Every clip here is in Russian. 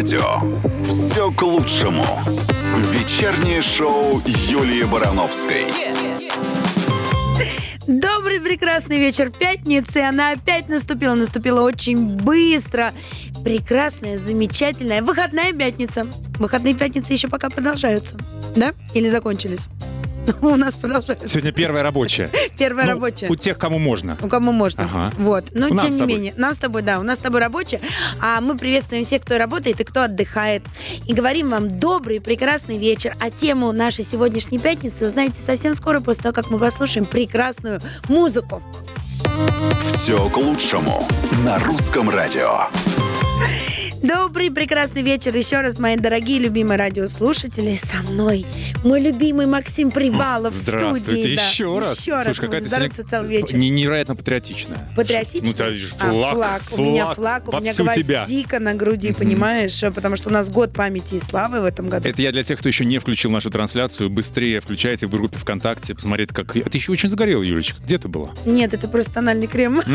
радио. Все к лучшему. Вечернее шоу Юлии Барановской. Добрый прекрасный вечер пятницы. Она опять наступила. Наступила очень быстро. Прекрасная, замечательная выходная пятница. Выходные пятницы еще пока продолжаются. Да? Или закончились? У нас продолжается. Сегодня первая рабочая. Первая Ну, рабочая. У тех, кому можно. У кому можно. Ага. Вот. Но Ну, тем не менее, нам с тобой, да, у нас с тобой рабочая, а мы приветствуем всех, кто работает и кто отдыхает. И говорим вам добрый, прекрасный вечер. А тему нашей сегодняшней пятницы узнаете совсем скоро, после того, как мы послушаем прекрасную музыку. Все к лучшему. На русском радио. Добрый, прекрасный вечер еще раз, мои дорогие, любимые радиослушатели. Со мной мой любимый Максим Привалов в Здравствуйте, студии. да. еще раз. Еще раз. Слушай, какая-то Здороваться сегодня целый вечер. не- невероятно патриотичная. Патриотично? Ну, видишь, А, флаг, У меня флаг, у меня гвоздика на груди, понимаешь? Потому что у нас год памяти и славы в этом году. Это я для тех, кто еще не включил нашу трансляцию. Быстрее включайте в группе ВКонтакте, посмотрите, как... Ты еще очень загорела, Юлечка. Где ты была? Нет, это просто тональный крем.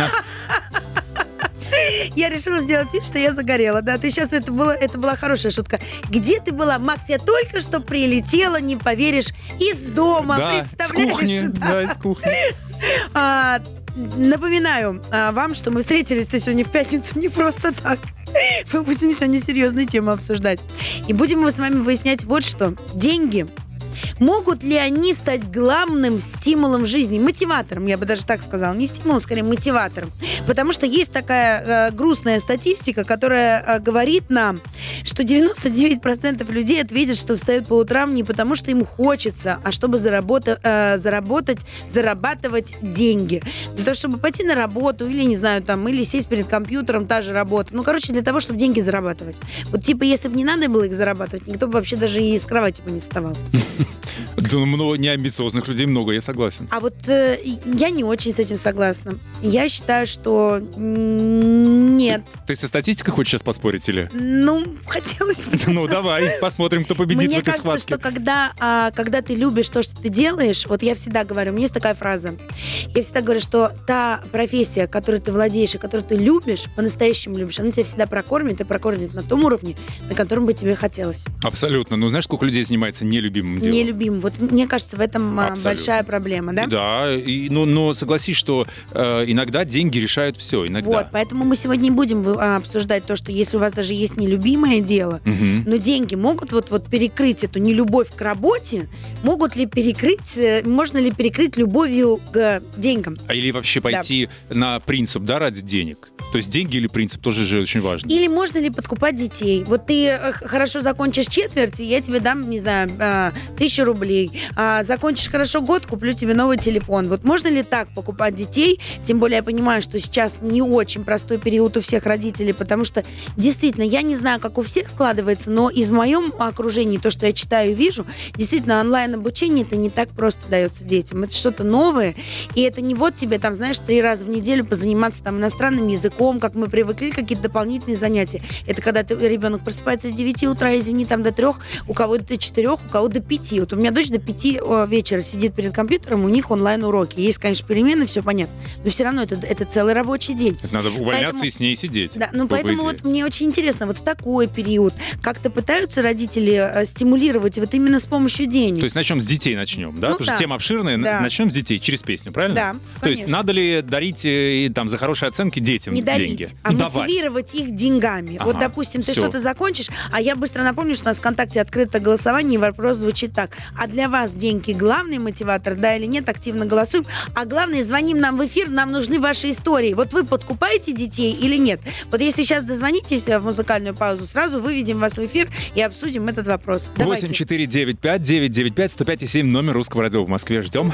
Я решила сделать вид, что я загорела. Да, ты сейчас это было, это была хорошая шутка. Где ты была, Макс? Я только что прилетела, не поверишь, из дома. Да, с Представляешь? кухни. Да. Да, из кухни. А, напоминаю а, вам, что мы встретились-то сегодня в пятницу не просто так. Мы будем сегодня серьезную тему обсуждать. И будем мы с вами выяснять вот что. Деньги Могут ли они стать главным стимулом в жизни? Мотиватором, я бы даже так сказала. Не стимулом, скорее мотиватором. Потому что есть такая э, грустная статистика, которая э, говорит нам, что 99% людей ответят, что встают по утрам не потому, что им хочется, а чтобы заработа- э, заработать, зарабатывать деньги. Для того, чтобы пойти на работу или, не знаю, там, или сесть перед компьютером, та же работа. Ну, короче, для того, чтобы деньги зарабатывать. Вот, типа, если бы не надо было их зарабатывать, никто бы вообще даже и с кровати бы не вставал. Да, много неамбициозных людей много, я согласен. А вот э, я не очень с этим согласна. Я считаю, что нет. Ты со статистикой хочешь сейчас поспорить или? Ну, хотелось бы. Ну, давай, посмотрим, кто победит Мне в этой кажется, схватке. что когда, а, когда ты любишь то, что ты делаешь, вот я всегда говорю, у меня есть такая фраза, я всегда говорю, что та профессия, которой ты владеешь и которую ты любишь, по-настоящему любишь, она тебя всегда прокормит и прокормит на том уровне, на котором бы тебе хотелось. Абсолютно. Ну, знаешь, сколько людей занимается нелюбимым делом? Нелюбим. Вот мне кажется, в этом а, Абсолютно. большая проблема, да? Да, и, ну, но согласись, что э, иногда деньги решают все, иногда. Вот, поэтому мы сегодня не будем а, обсуждать то, что если у вас даже есть нелюбимое дело, Мгм. но деньги могут вот, вот перекрыть эту нелюбовь к работе, могут ли перекрыть, э, можно ли перекрыть любовью к деньгам? А или вообще пойти на принцип, да, ради денег? То есть деньги или принцип тоже же очень важно. Или можно ли подкупать детей? Вот ты э, хорошо закончишь четверть, и я тебе дам, не знаю, а, тысячу рублей. А закончишь хорошо год, куплю тебе новый телефон. Вот можно ли так покупать детей? Тем более я понимаю, что сейчас не очень простой период у всех родителей, потому что действительно, я не знаю, как у всех складывается, но из моем окружении, то, что я читаю и вижу, действительно, онлайн-обучение это не так просто дается детям. Это что-то новое, и это не вот тебе там, знаешь, три раза в неделю позаниматься там иностранным языком, как мы привыкли, какие-то дополнительные занятия. Это когда ты, ребенок просыпается с 9 утра, извини, там до трех, у кого-то до четырех, у кого до пяти. Вот у меня дочь до пяти вечера сидит перед компьютером, у них онлайн-уроки. Есть, конечно, перемены, все понятно, но все равно это, это целый рабочий день. Это надо увольняться Поэтому- и с ней сидеть. Да, ну по- по поэтому идее. вот мне очень интересно, вот в такой период как-то пытаются родители э, стимулировать вот именно с помощью денег. То есть начнем с детей начнем, да? Ну Потому да. что тема обширная. Да. Начнем с детей через песню, правильно? Да, То есть конечно. надо ли дарить э, там за хорошие оценки детям не дарить, деньги? а Ну, давать. мотивировать их деньгами. Вот, Ага, допустим, ты что-то закончишь, а я быстро напомню, что у нас в ВКонтакте открыто голосование, и вопрос звучит так. А для вас деньги главный мотиватор, да или нет? Активно голосуем. А главное, звоним нам в эфир, нам нужны ваши истории. Вот вы подкупаете детей или нет? Вот если сейчас дозвонитесь в музыкальную паузу, сразу выведем вас в эфир и обсудим этот вопрос. Давайте. 8495 995 105 и 7 номер русского радио в Москве. Ждем.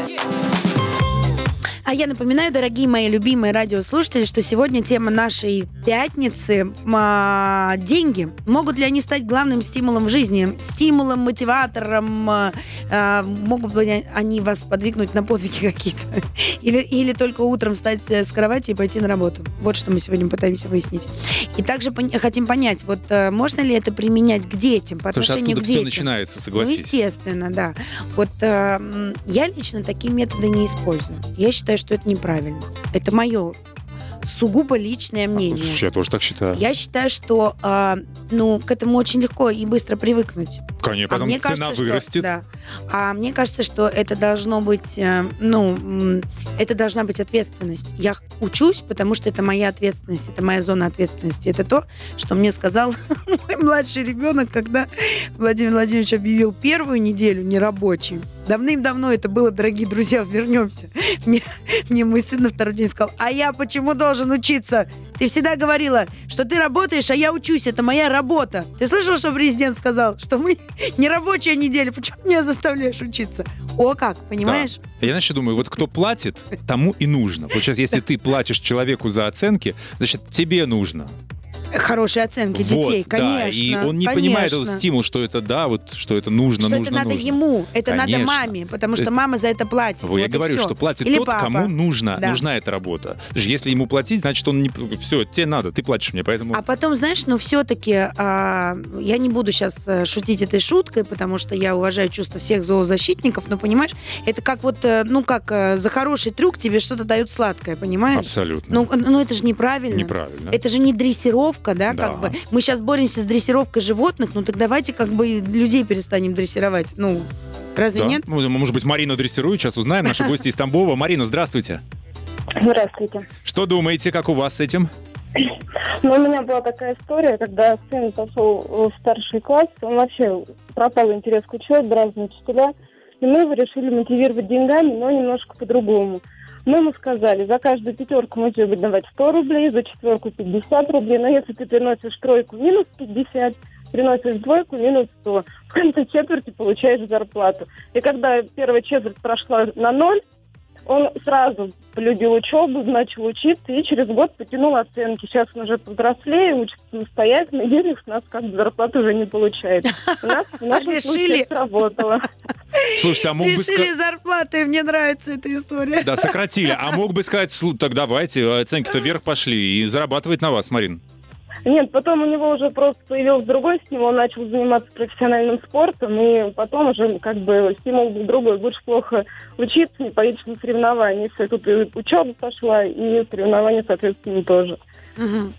А я напоминаю, дорогие мои любимые радиослушатели, что сегодня тема нашей пятницы а, деньги. Могут ли они стать главным стимулом в жизни? Стимулом, мотиватором? А, а, могут ли они вас подвигнуть на подвиги какие-то? Или, или только утром встать с кровати и пойти на работу? Вот что мы сегодня пытаемся выяснить. И также пон- хотим понять, вот а, можно ли это применять к детям, по Потому что отношению оттуда к все детям? начинается, Ну, согласись. естественно, да. Вот э, я лично такие методы не использую. Я считаю, что это неправильно. Это мое сугубо личное мнение. Слушай, я тоже так считаю. Я считаю, что э, ну, к этому очень легко и быстро привыкнуть. Конечно, А потом мне цена кажется, вырастет. Что, да. А мне кажется, что это должно быть, э, ну, это должна быть ответственность. Я учусь, потому что это моя ответственность, это моя зона ответственности. Это то, что мне сказал мой младший ребенок, когда Владимир Владимирович объявил первую неделю нерабочей. Давным-давно это было, дорогие друзья, вернемся. Мне, мне мой сын на второй день сказал, а я почему должен учиться? Ты всегда говорила, что ты работаешь, а я учусь, это моя работа. Ты слышал, что президент сказал, что мы не рабочая неделя, почему меня заставляешь учиться? О как, понимаешь? Я, знаешь, думаю, вот кто платит, тому и нужно. Вот сейчас, если ты платишь человеку за оценки, значит, тебе нужно. Хорошие оценки Вот, детей, да, конечно. и он не понимает конечно. этот стимул, что это да, вот, что это нужно, Что нужно, это надо нужно. ему, это надо Конечно. маме, потому То что мама за это платит. Вот я и говорю, всё. что платит Или тот, папа. кому нужно, Да. нужна эта работа. Если ему платить, значит, он не... Все, тебе надо, ты платишь мне, поэтому... А потом, знаешь, ну все-таки я не буду сейчас шутить этой шуткой, потому что я уважаю чувства всех зоозащитников, но понимаешь, это как вот, э, ну как э, за хороший трюк тебе что-то дают сладкое, понимаешь? Абсолютно. Ну, ну это же неправильно. Неправильно. Это же не дрессировка, да, Да. как бы. Мы сейчас боремся с дрессировкой животных, ну так давайте как бы людей перестанем дрессировать. Ну, разве Да. нет? Ну, Может быть, Марина дрессирует, сейчас узнаем. Наши гости из Тамбова. Марина, здравствуйте. Здравствуйте. Что думаете, как у вас с этим? Ну, у меня была такая история, когда сын пошел в старший класс, он вообще пропал интерес к учебе, разные учителя, и мы его решили мотивировать деньгами, но немножко по-другому. Мы ему сказали, за каждую пятерку мы тебе будем давать 100 рублей, за четверку 50 рублей, но если ты приносишь тройку, минус 50, приносишь двойку, минус 100. В конце четверти получаешь зарплату. И когда первая четверть прошла на ноль, он сразу полюбил учебу, начал учиться и через год потянул оценки. Сейчас он уже повзрослее, учится самостоятельно, и с нас как бы зарплату уже не получает. У нас в нашем Решили. случае сработало. Слушайте, а мог бы Решили сказать... зарплаты, мне нравится эта история. Да, сократили. А мог бы сказать, «Слу- так давайте, оценки-то вверх пошли и зарабатывать на вас, Марин. Нет, потом у него уже просто появился другой стимул, он начал заниматься профессиональным спортом, и потом уже как бы стимул был другой. Будешь плохо учиться, не поедешь на соревнования. Все, тут и учеба пошла, и соревнования, соответственно, тоже. Мгм.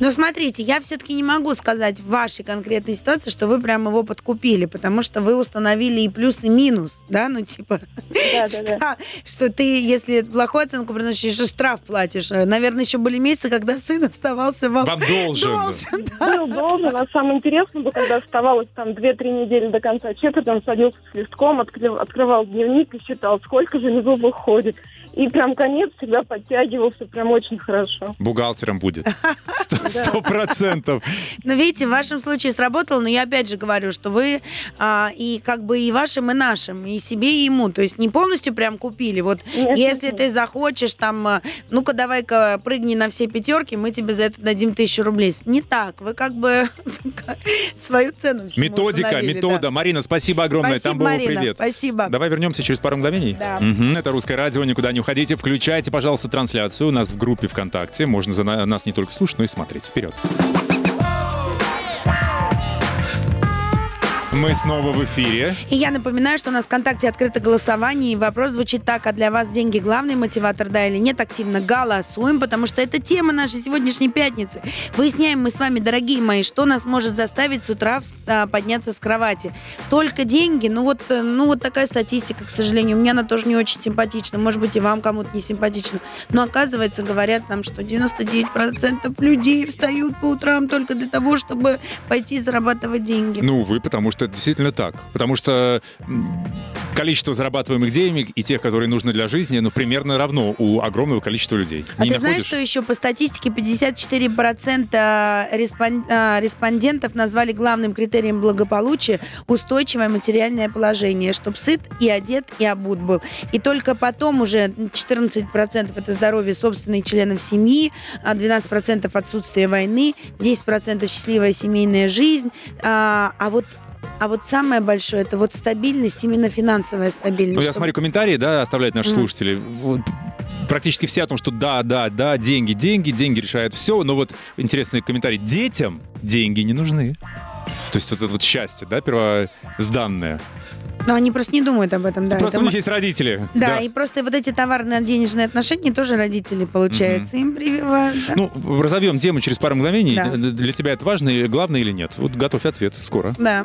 Но смотрите, я все-таки не могу сказать в вашей конкретной ситуации, что вы прям его подкупили, потому что вы установили и плюс, и минус, да, ну типа, Да, да, да. штраф, что ты, если плохую оценку приносишь, еще штраф платишь. Наверное, еще были месяцы, когда сын оставался вам Вам должен. должен, да. Был должен, а самое интересное было, когда оставалось там 2-3 недели до конца четверти, он садился с листком, открыл- открывал дневник и считал, сколько же него выходит. И прям конец всегда подтягивался прям очень хорошо. Бухгалтером будет. Сто- Сто процентов. Но видите, в вашем случае сработало, но я опять же говорю, что вы а, и как бы и вашим, и нашим, и себе, и ему. То есть не полностью прям купили. Вот Нет, если нет, ты захочешь, там, а, ну-ка давай-ка прыгни на все пятерки, мы тебе за это дадим тысячу рублей. Не так. Вы как бы свою цену всему Методика, метода. да. Марина, спасибо огромное. Спасибо, Тамбова, Марина. привет. Спасибо. Давай вернемся через пару мгновений. Да. Мгм, Это русское радио, никуда не уходите. Включайте, пожалуйста, трансляцию у нас в группе ВКонтакте. Можно за на- нас не только слушать, но и смотреть. Вперед. Мы снова в эфире. И я напоминаю, что у нас в ВКонтакте открыто голосование, и вопрос звучит так, а для вас деньги главный мотиватор, да или нет? Активно голосуем, потому что это тема нашей сегодняшней пятницы. Выясняем мы с вами, дорогие мои, что нас может заставить с утра а, подняться с кровати. Только деньги, ну вот, э, ну вот такая статистика, к сожалению. Мне она тоже не очень симпатична, может быть, и вам кому-то не симпатична. Но оказывается, говорят нам, что 99% людей встают по утрам только для того, чтобы пойти зарабатывать деньги. Ну, увы, потому что это действительно так. Потому что количество зарабатываемых денег и тех, которые нужны для жизни, ну, примерно равно у огромного количества людей. А Не ты знаешь, находишь? что еще по статистике 54% респон- а, респондентов назвали главным критерием благополучия устойчивое материальное положение, чтобы сыт и одет, и обут был. И только потом уже 14% это здоровье собственных членов семьи, а 12% отсутствие войны, 10% счастливая семейная жизнь. А, а вот а вот самое большое это вот стабильность, именно финансовая стабильность. Ну, я чтобы- смотрю, комментарии, да, оставляют наши Мгм. слушатели. Вот Практически все о том, что да, да, да, деньги, деньги, деньги решают все. Но вот интересный комментарий. Детям деньги не нужны. То есть вот это вот счастье, да, первозданное. Но они просто не думают об этом, да. Просто это у них есть родители. Да, и просто вот эти товарно-денежные отношения тоже родители, получается, им прививают. да. Ну, разовьем тему через пару мгновений. Да. Для тебя это важно, главное или нет? Вот готовь ответ скоро. Да.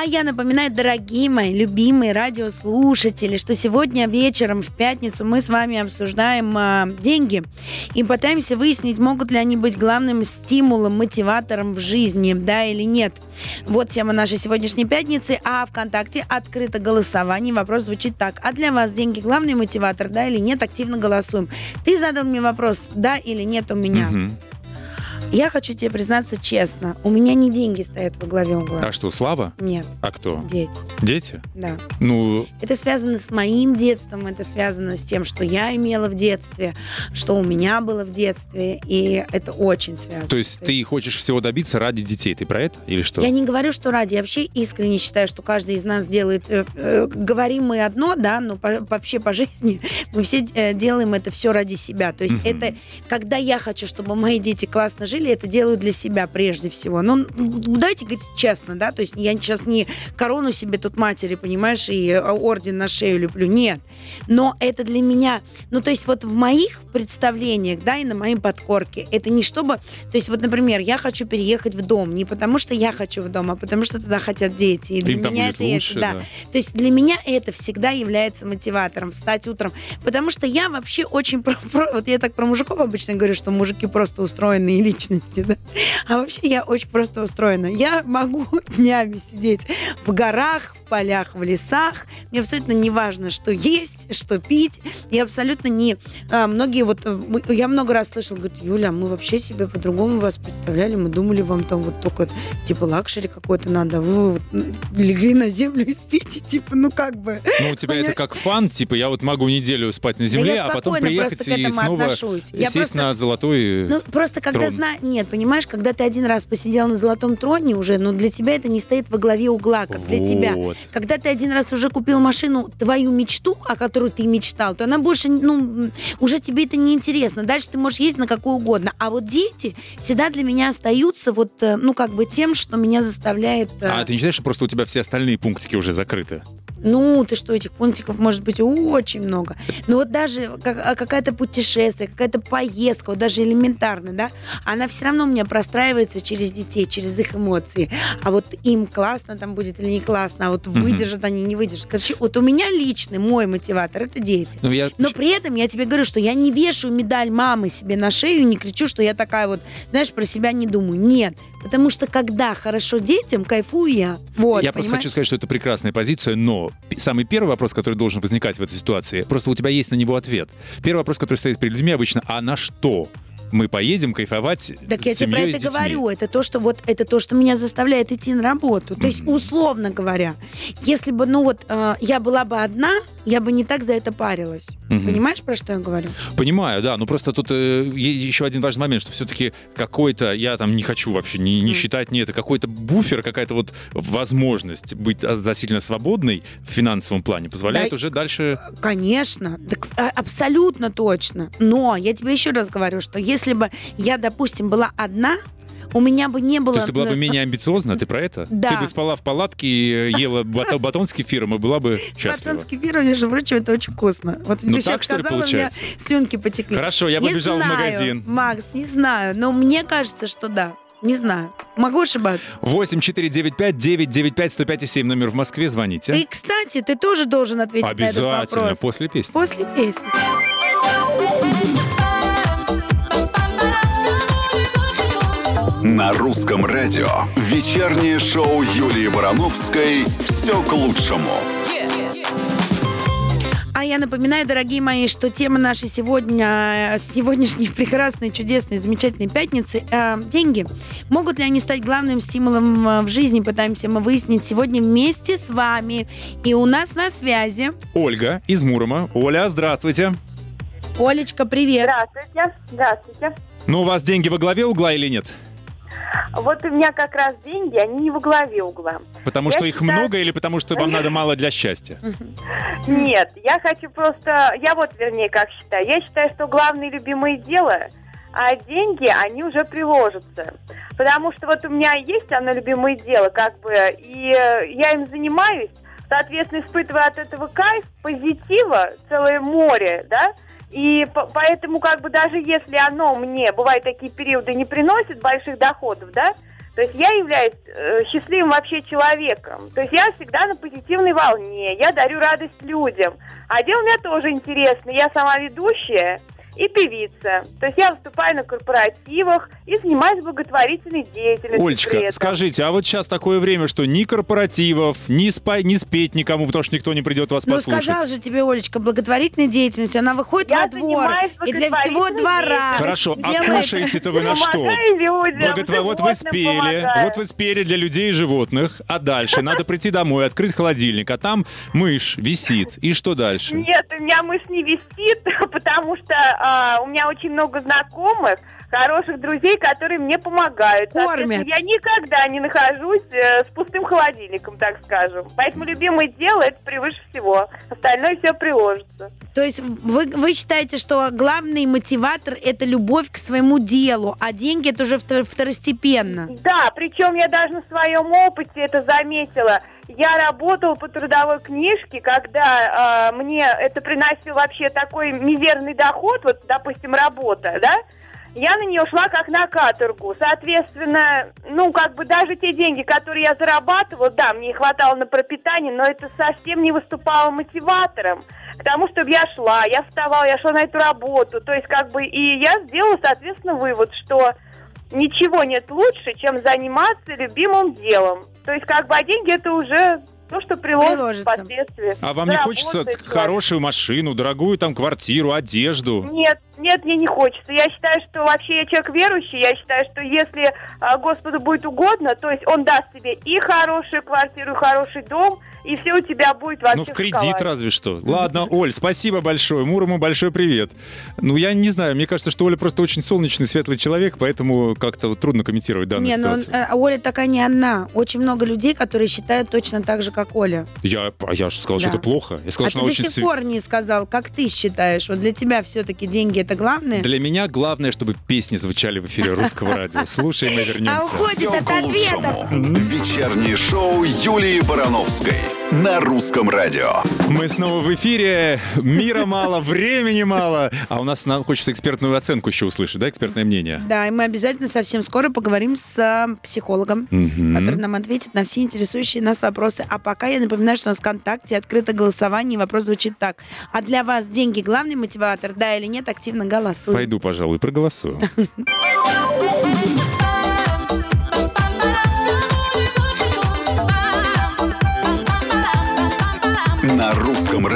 А я напоминаю, дорогие мои любимые радиослушатели, что сегодня вечером в пятницу мы с вами обсуждаем а, деньги и пытаемся выяснить, могут ли они быть главным стимулом, мотиватором в жизни, да или нет. Вот тема нашей сегодняшней пятницы, а ВКонтакте открыто голосование. Вопрос звучит так. А для вас деньги главный мотиватор, да или нет? Активно голосуем. Ты задал мне вопрос, да или нет у меня. Мгм. Я хочу тебе признаться честно, у меня не деньги стоят во главе угла. А что, Слава? Нет, А кто? дети, Дети? да. Ну, Это связано с моим детством, это связано с тем, что я имела в детстве, что у меня было в детстве, и это очень связано. то есть ты хочешь всего добиться ради детей. Ты про это или что? Я не говорю, что ради. Я вообще искренне считаю, что каждый из нас делает... э, э, говорим мы одно, да, но по- вообще по жизни мы все э, делаем это все ради себя. То есть Мгм. это, когда я хочу, чтобы мои дети классно жили, это делаю для себя прежде всего. Ну, ну, давайте говорить честно, да, то есть я сейчас не корону себе тут матери, понимаешь, и э, орден на шею люблю. Нет. Но это для меня... Ну, то есть вот в моих представлениях, да, и на моей подкорке, это не чтобы... То есть вот, например, я хочу переехать в дом не потому, что я хочу в дом, а потому, что туда хотят дети. И для Им меня это, лучше, это, да. да. То есть для меня это всегда является мотиватором встать утром. Потому что я вообще очень... про- про- вот я так про мужиков обычно говорю, что мужики просто устроенные личности, да. А вообще я очень просто устроена. Я могу днями сидеть в горах, в полях, в лесах. Мне абсолютно не важно, что есть, что пить. И абсолютно не... а, многие вот... э, Я много раз слышала, говорят, Юля, мы вообще себе по-другому вас представляли. Мы думали, вам там вот только типа luxury какой-то надо. Вы вот легли на землю и спите. Типа, ну как бы... Ну, у тебя это как фан, типа я вот могу неделю спать на земле, я а потом приехать и снова отношусь. Я сесть просто- на золотой... Ну, просто когда трон. Нет, понимаешь, когда ты один раз посидел на золотом троне уже, ну, для тебя это не стоит во главе угла, как для тебя. Вот. Когда ты один раз уже купил машину, твою мечту, о которой ты мечтал, то она больше, ну, уже тебе это не интересно. Дальше ты можешь ездить на какую угодно. А вот дети всегда для меня остаются вот, э, ну, как бы тем, что меня заставляет... э, А ты не считаешь, что просто у тебя все остальные пунктики уже закрыты? Ну, ты что, этих пунктиков может быть очень много. Но вот даже как- а, какая-то путешествие, какая-то поездка, вот даже элементарно, да, она все равно у меня простраивается через детей, через их эмоции. А вот им классно там будет или не классно, а вот Мгм. выдержат они, не выдержат. Короче, вот у меня личный, мой мотиватор, это дети. Ну, я... Но при этом я тебе говорю, что я не вешаю медаль мамы себе на шею, не кричу, что я такая вот, знаешь, про себя не думаю. Нет. Потому что когда хорошо детям, кайфую я. Вот, я просто понимаешь? хочу сказать, что это прекрасная позиция, но самый первый вопрос, который должен возникать в этой ситуации, просто у тебя есть на него ответ. Первый вопрос, который стоит перед людьми обычно, а на что? Мы поедем кайфовать Так с я тебе про это говорю. Это то, что вот это то, что меня заставляет идти на работу. То есть, условно говоря, если бы, ну вот, э, я была бы одна, я бы не так за это парилась. Мгм. Понимаешь, про что я говорю? Понимаю, да, но просто тут э, еще один важный момент, что все-таки какой-то, я там не хочу вообще не, не считать не это, какой-то буфер, какая-то вот возможность быть относительно свободной в финансовом плане позволяет Да, уже дальше... Конечно, так, а, абсолютно точно. Но я тебе еще раз говорю, что если бы я, допустим, была одна, у меня бы не было... То есть ты была бы менее амбициозна, ты про это? Да. Ты бы спала в палатке и ела батон с кефиром и была бы счастлива. Батон с кефиром, между прочим, это очень вкусно. Вот Ну ты сейчас так, что ли, сказала, у меня получается? слюнки потекли. Хорошо, я побежал в магазин. Макс, не знаю, но мне кажется, что да. Не знаю. Могу ошибаться. 8 495 995 105 7 номер в Москве. Звоните. И, кстати, ты тоже должен ответить на этот Обязательно, вопрос. после песни. После песни. На русском радио вечернее шоу Юлии Барановской «Все к лучшему». А я напоминаю, дорогие мои, что тема нашей сегодня, сегодняшней прекрасной, чудесной, замечательной пятницы э, деньги. Могут ли они стать главным стимулом э, в жизни? Пытаемся мы выяснить сегодня вместе с вами. И у нас на связи Ольга из Мурома. Оля, здравствуйте. Олечка, привет. Здравствуйте. Здравствуйте. Ну, у вас деньги во главе угла или нет? Вот у меня как раз деньги, они не во главе угла. Потому Я что их считаю- много или потому что вам надо мало для счастья? Нет, я хочу просто... Я вот, вернее, как считаю. Я считаю, что главное любимое дело, а деньги, они уже приложатся. Потому что вот у меня есть одно любимое дело, как бы, и э, я им занимаюсь, соответственно, испытываю от этого кайф, позитива, целое море, да, и по- поэтому, как бы, даже если оно мне, бывают такие периоды, не приносит больших доходов, да, то есть я являюсь э, счастливым вообще человеком. То есть я всегда на позитивной волне, я дарю радость людям. А дело у меня тоже интересно. Я сама ведущая и певица. То есть я выступаю на корпоративах и занимаюсь благотворительной деятельностью. Олечка, скажите, а вот сейчас такое время, что ни корпоративов, ни, спа- ни спеть никому, потому что никто не придет вас Ну, послушать. сказала же тебе, Олечка, благотворительной деятельностью. Она выходит Я во двор и для всего двора. Хорошо, а кушаете-то вы на что? Людям, Благотво- Вот вы спели, помогаю. вот вы спели для людей и животных, а дальше надо прийти домой, открыть холодильник, а там мышь висит. И что дальше? Нет, у меня мышь не висит, потому что а, у меня очень много знакомых, хороших друзей, которые мне помогают. Кормят. Я никогда не нахожусь э, с пустым холодильником, так скажем. Поэтому любимое дело это превыше всего. Остальное все приложится. То есть вы, вы считаете, что главный мотиватор – это любовь к своему делу, а деньги – это уже втор- второстепенно? Да, причем я даже на своем опыте это заметила. Я работала по трудовой книжке, когда э, мне это приносило вообще такой мизерный доход, вот, допустим, работа, да, я на нее шла как на каторгу. Соответственно, ну, как бы даже те деньги, которые я зарабатывала, да, мне хватало на пропитание, но это совсем не выступало мотиватором к тому, чтобы я шла, я вставала, я шла на эту работу. То есть, как бы, и я сделала, соответственно, вывод, что ничего нет лучше, чем заниматься любимым делом. То есть, как бы, а деньги это уже то, что приложится, Приложится. впоследствии. А вам не хочется хорошую машину, дорогую там квартиру, одежду? Нет, нет, мне не хочется. Я считаю, что вообще я человек верующий. Я считаю, что если а, Господу будет угодно, то есть Он даст тебе и хорошую квартиру, и хороший дом, и все у тебя будет вообще Ну, в кредит шоколаде. разве что. Ладно, Оль, спасибо большое. Мурому большой привет. Ну, я не знаю, мне кажется, что Оля просто очень солнечный, светлый человек, поэтому как-то вот трудно комментировать данную Не, ну ситуацию. э, Оля такая не одна. Очень много людей, которые считают точно так же, как Оля. Я, а я же сказал, что Да. это плохо. Я сказал, а что ты она до очень сих пор не сказал, как ты считаешь. Вот для тебя все-таки деньги это главное? Для меня главное, чтобы песни звучали в эфире русского радио. Слушаем и А вернемся. уходит Все от к ответов. лучшему. Вечернее шоу Юлии Барановской на русском радио. Мы снова в эфире. Мира мало, времени мало. А у нас нам хочется экспертную оценку еще услышать, да, экспертное мнение? Да, и мы обязательно совсем скоро поговорим с э, психологом, Мгм. который нам ответит на все интересующие нас вопросы. А пока я напоминаю, что у нас в ВКонтакте открыто голосование, и вопрос звучит так. А для вас деньги главный мотиватор, да или нет? Активно голосуй. Пойду, пожалуй, проголосую.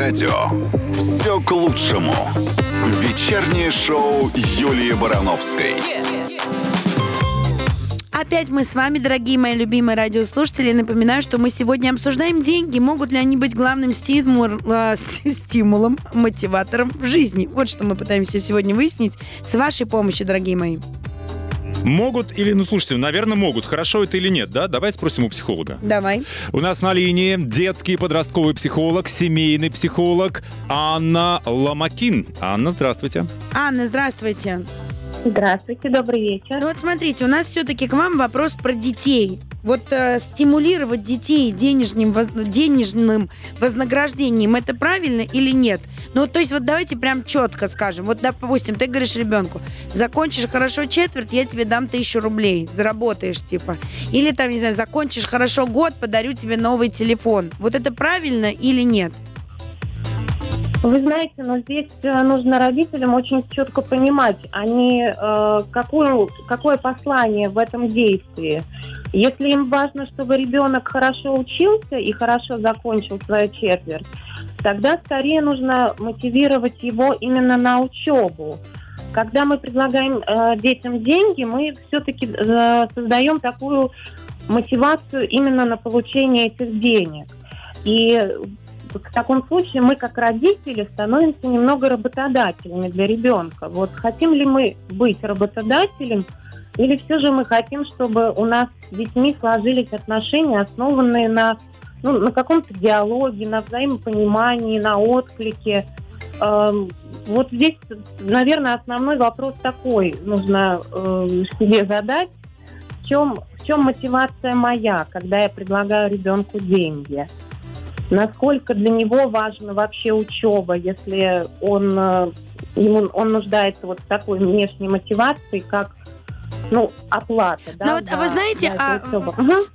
радио «Все к лучшему». Вечернее шоу Юлии Барановской. Опять мы с вами, дорогие мои любимые радиослушатели. Напоминаю, что мы сегодня обсуждаем деньги. Могут ли они быть главным стимул- э, стимулом, мотиватором в жизни? Вот что мы пытаемся сегодня выяснить с вашей помощью, дорогие мои. Могут или, ну слушайте, наверное, могут. Хорошо это или нет, да? Давай спросим у психолога. Давай. У нас на линии детский подростковый психолог, семейный психолог Анна Ломакин. Анна, здравствуйте. Анна, здравствуйте. Здравствуйте, добрый вечер. Ну вот смотрите, у нас все-таки к вам вопрос про детей. Вот э, стимулировать детей денежным, денежным вознаграждением, это правильно или нет? Ну, то есть вот давайте прям четко скажем. Вот, допустим, ты говоришь ребенку, закончишь хорошо четверть, я тебе дам тысячу рублей, заработаешь, типа. Или там, не знаю, закончишь хорошо год, подарю тебе новый телефон. Вот это правильно или нет? Вы знаете, но здесь э, нужно родителям очень четко понимать, они э, какую, какое послание в этом действии. Если им важно, чтобы ребенок хорошо учился и хорошо закончил свою четверть, тогда скорее нужно мотивировать его именно на учебу. Когда мы предлагаем э, детям деньги, мы все-таки э, создаем такую мотивацию именно на получение этих денег. И в таком случае мы, как родители, становимся немного работодателями для ребенка. Вот хотим ли мы быть работодателем, или все же мы хотим, чтобы у нас с детьми сложились отношения, основанные на, ну, на каком-то диалоге, на взаимопонимании, на отклике. Эм, Вот здесь, наверное, основной вопрос такой нужно э, себе задать. В чем, в чем мотивация моя, когда я предлагаю ребенку деньги? Насколько для него важна вообще учеба, если он, э, ему, он нуждается вот в такой внешней мотивации, как ну, оплата. Да, Ну вот, а вы за- знаете, эту а.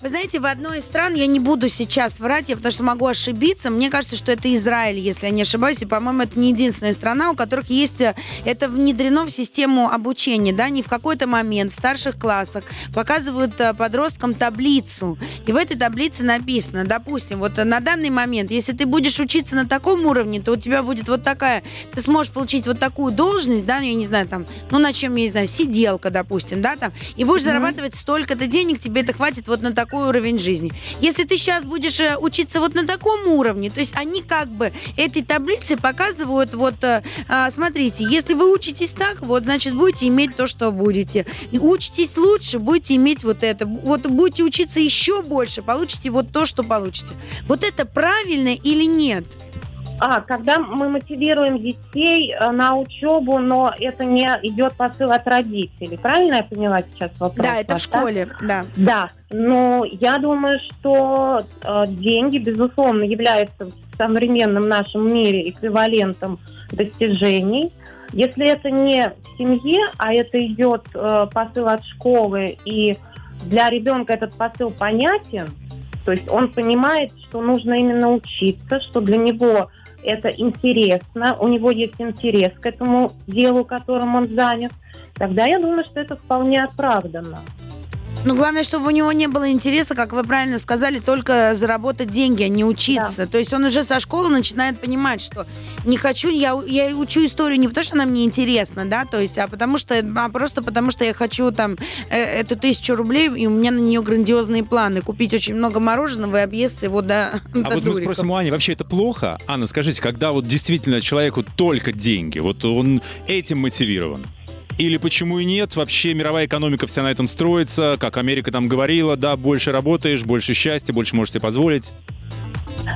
Вы знаете, в одной из стран, я не буду сейчас врать, я потому что могу ошибиться, мне кажется, что это Израиль, если я не ошибаюсь, и, по-моему, это не единственная страна, у которых есть, э, это внедрено в систему обучения, да, не в какой-то момент в старших классах показывают э, подросткам таблицу, и в этой таблице написано, допустим, вот на данный момент, если ты будешь учиться на таком уровне, то у тебя будет вот такая, ты сможешь получить вот такую должность, да, ну, я не знаю, там, ну, на чем, я не знаю, сиделка, допустим, да, там, и будешь зарабатывать столько-то денег, тебе это хватит вот на такой уровень жизни. Если ты сейчас будешь э, учиться вот на таком уровне, то есть они как бы этой таблицы показывают вот, э, а, смотрите, если вы учитесь так, вот, значит, будете иметь то, что будете. И учитесь лучше, будете иметь вот это. Вот будете учиться еще больше, получите вот то, что получите. Вот это правильно или нет? А, когда мы мотивируем детей э, на учебу, но это не идет посыл от родителей. Правильно я поняла сейчас вопрос? Да, это в школе, да. Да, но я думаю, что э, деньги, безусловно, являются в современном нашем мире эквивалентом достижений. Если это не в семье, а это идет э, посыл от школы, и для ребенка этот посыл понятен, то есть он понимает, что нужно именно учиться, что для него это интересно, у него есть интерес к этому делу, которым он занят, тогда я думаю, что это вполне оправданно. Ну, главное, чтобы у него не было интереса, как вы правильно сказали, только заработать деньги, а не учиться. То есть он уже со школы начинает понимать, что не хочу, я, я учу историю не потому, что она мне интересна, да, то есть, а потому что, а просто потому что я хочу там э, эту тысячу рублей, и у меня на нее грандиозные планы. Купить очень много мороженого и объесться его до, А до вот мы дуриков. спросим у Ани, вообще это плохо? Анна, скажите, когда вот действительно человеку только деньги, вот он этим мотивирован? Или почему и нет? Вообще мировая экономика вся на этом строится, как Америка там говорила, да, больше работаешь, больше счастья, больше можешь себе позволить.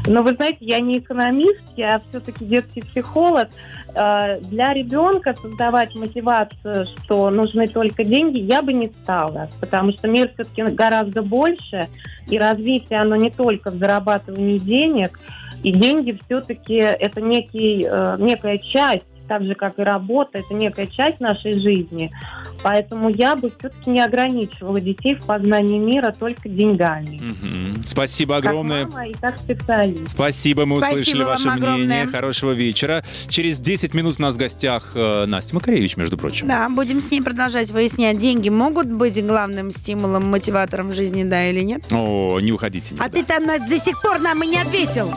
Но вы знаете, я не экономист, я все-таки детский психолог. Э, Для ребенка создавать мотивацию, что нужны только деньги, я бы не стала, потому что мир все-таки гораздо больше, и развитие оно не только в зарабатывании денег, и деньги все-таки это некий, э, некая часть так же, как и работа, это некая часть нашей жизни. Поэтому я бы все-таки не ограничивала детей в познании мира только деньгами. Мгм. Спасибо огромное. Как мама и как специалист. Спасибо, мы Спасибо услышали ваше огромное. мнение. Хорошего вечера. Через 10 минут у нас в гостях э, Настя Макаревич, между прочим. Да, будем с ней продолжать выяснять, деньги могут быть главным стимулом, мотиватором в жизни, да или нет? О, не уходите А никуда. ты там до сих пор нам и не ответил.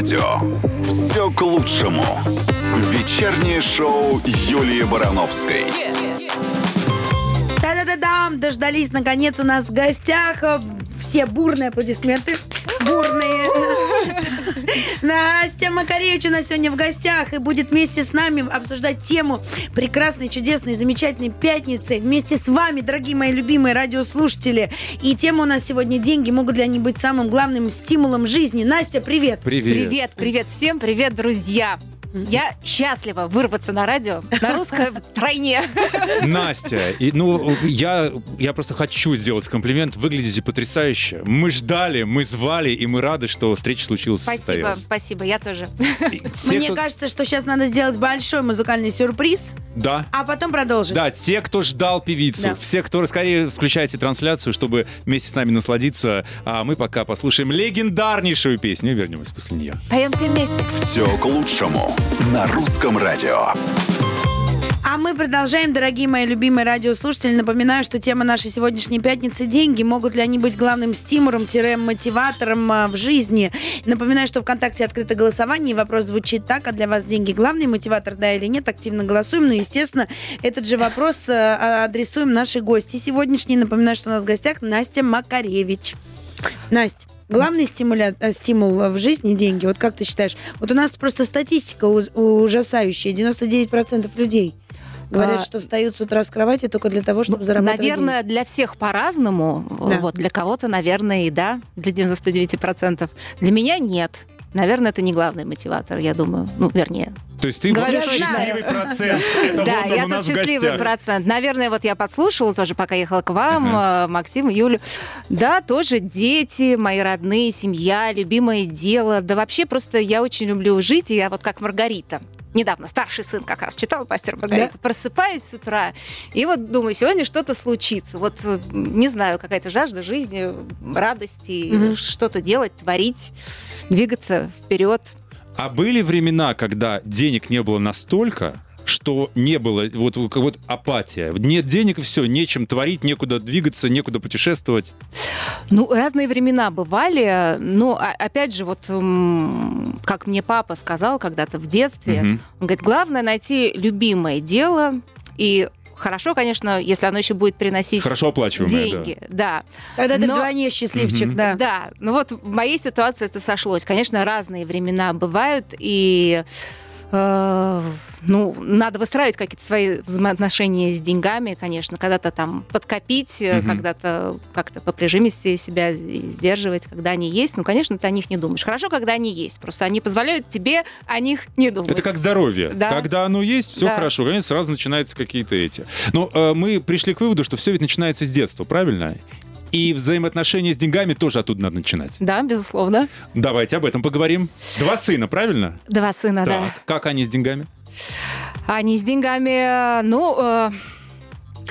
Радио все к лучшему. Вечернее шоу Юлии Барановской. Да-да-да-дам! Дождались, наконец, у нас в гостях. э, Все бурные аплодисменты. Бурные. Настя Макаревич у нас сегодня в гостях и будет вместе с нами обсуждать тему прекрасной, чудесной, замечательной пятницы вместе с вами, дорогие мои любимые радиослушатели. И тема у нас сегодня «Деньги могут ли они быть самым главным стимулом жизни?» Настя, привет! Привет. Привет, привет всем, привет, друзья. Я счастлива вырваться на радио на русском тройне. Настя, и, ну, я, я просто хочу сделать комплимент. Выглядите потрясающе. Мы ждали, мы звали, и мы рады, что встреча случилась. Спасибо, состоялась. спасибо, я тоже. И те, Мне кто- кажется, что сейчас надо сделать большой музыкальный сюрприз, Да. а потом продолжить. Да, те, кто ждал певицу, Да. все, кто скорее включайте трансляцию, чтобы вместе с нами насладиться. А мы пока послушаем легендарнейшую песню и вернемся после нее. Поем все вместе. Все к лучшему на русском радио. А мы продолжаем, дорогие мои любимые радиослушатели. Напоминаю, что тема нашей сегодняшней пятницы – деньги. Могут ли они быть главным стимулом-мотиватором а, в жизни? Напоминаю, что ВКонтакте открыто голосование. И вопрос звучит так. А для вас деньги главный мотиватор, да или нет? Активно голосуем. Ну, естественно, этот же вопрос а, адресуем нашей гости. Сегодняшний, напоминаю, что у нас в гостях Настя Макаревич. Настя, главный стимуля- э, стимул в жизни – деньги. Вот как ты считаешь? Вот у нас просто статистика ужасающая. 99% людей говорят, А, что встают с утра с кровати только для того, чтобы зарабатывать Наверное, для всех по-разному. Да. Вот, для кого-то, наверное, и да, для 99%. Для меня нет. Наверное, это не главный мотиватор, я думаю. Ну, вернее. То есть ты Говорю вот счастливый процент. Это да, вот он я у нас тут в счастливый процент. Наверное, вот я подслушала тоже, пока ехала к вам, э, Максим, Юлю. Да, тоже дети, мои родные, семья, любимое дело. Да вообще просто я очень люблю жить, и я вот как Маргарита. Недавно старший сын как раз читал «Мастер Маргарита». Просыпаюсь с утра, и вот думаю, сегодня что-то случится. Вот, э, не знаю, какая-то жажда жизни, радости, Мгм. что-то делать, творить, двигаться вперед. А были времена, когда денег не было настолько, что не было вот, вот апатия. Нет денег и все, нечем творить, некуда двигаться, некуда путешествовать. Ну, разные времена бывали, но а- опять же, вот как мне папа сказал когда-то в детстве, Мгм. он говорит, главное найти любимое дело и Хорошо, конечно, если оно еще будет приносить Хорошо оплачиваемое, да. деньги, да. Тогда ты Но- вдвойне счастливчик, Мгм. да. Да, ну вот в моей ситуации это сошлось. Конечно, разные времена бывают, и э, ну, надо выстраивать какие-то свои взаимоотношения с деньгами, конечно, когда-то там подкопить, Мгм. когда-то как-то по прижимисти себя сдерживать, когда они есть. Ну, конечно, ты о них не думаешь. Хорошо, когда они есть, просто они позволяют тебе о них не думать. Это как здоровье. Да. Когда оно есть, все Да. хорошо. Конечно, сразу начинаются какие-то эти. Но э, мы пришли к выводу, что все ведь начинается с детства, правильно? И взаимоотношения с деньгами тоже оттуда надо начинать. Да, безусловно. Давайте об этом поговорим. Два сына, правильно? Два сына, да. Так. Как они с деньгами? Они с деньгами, ну, э,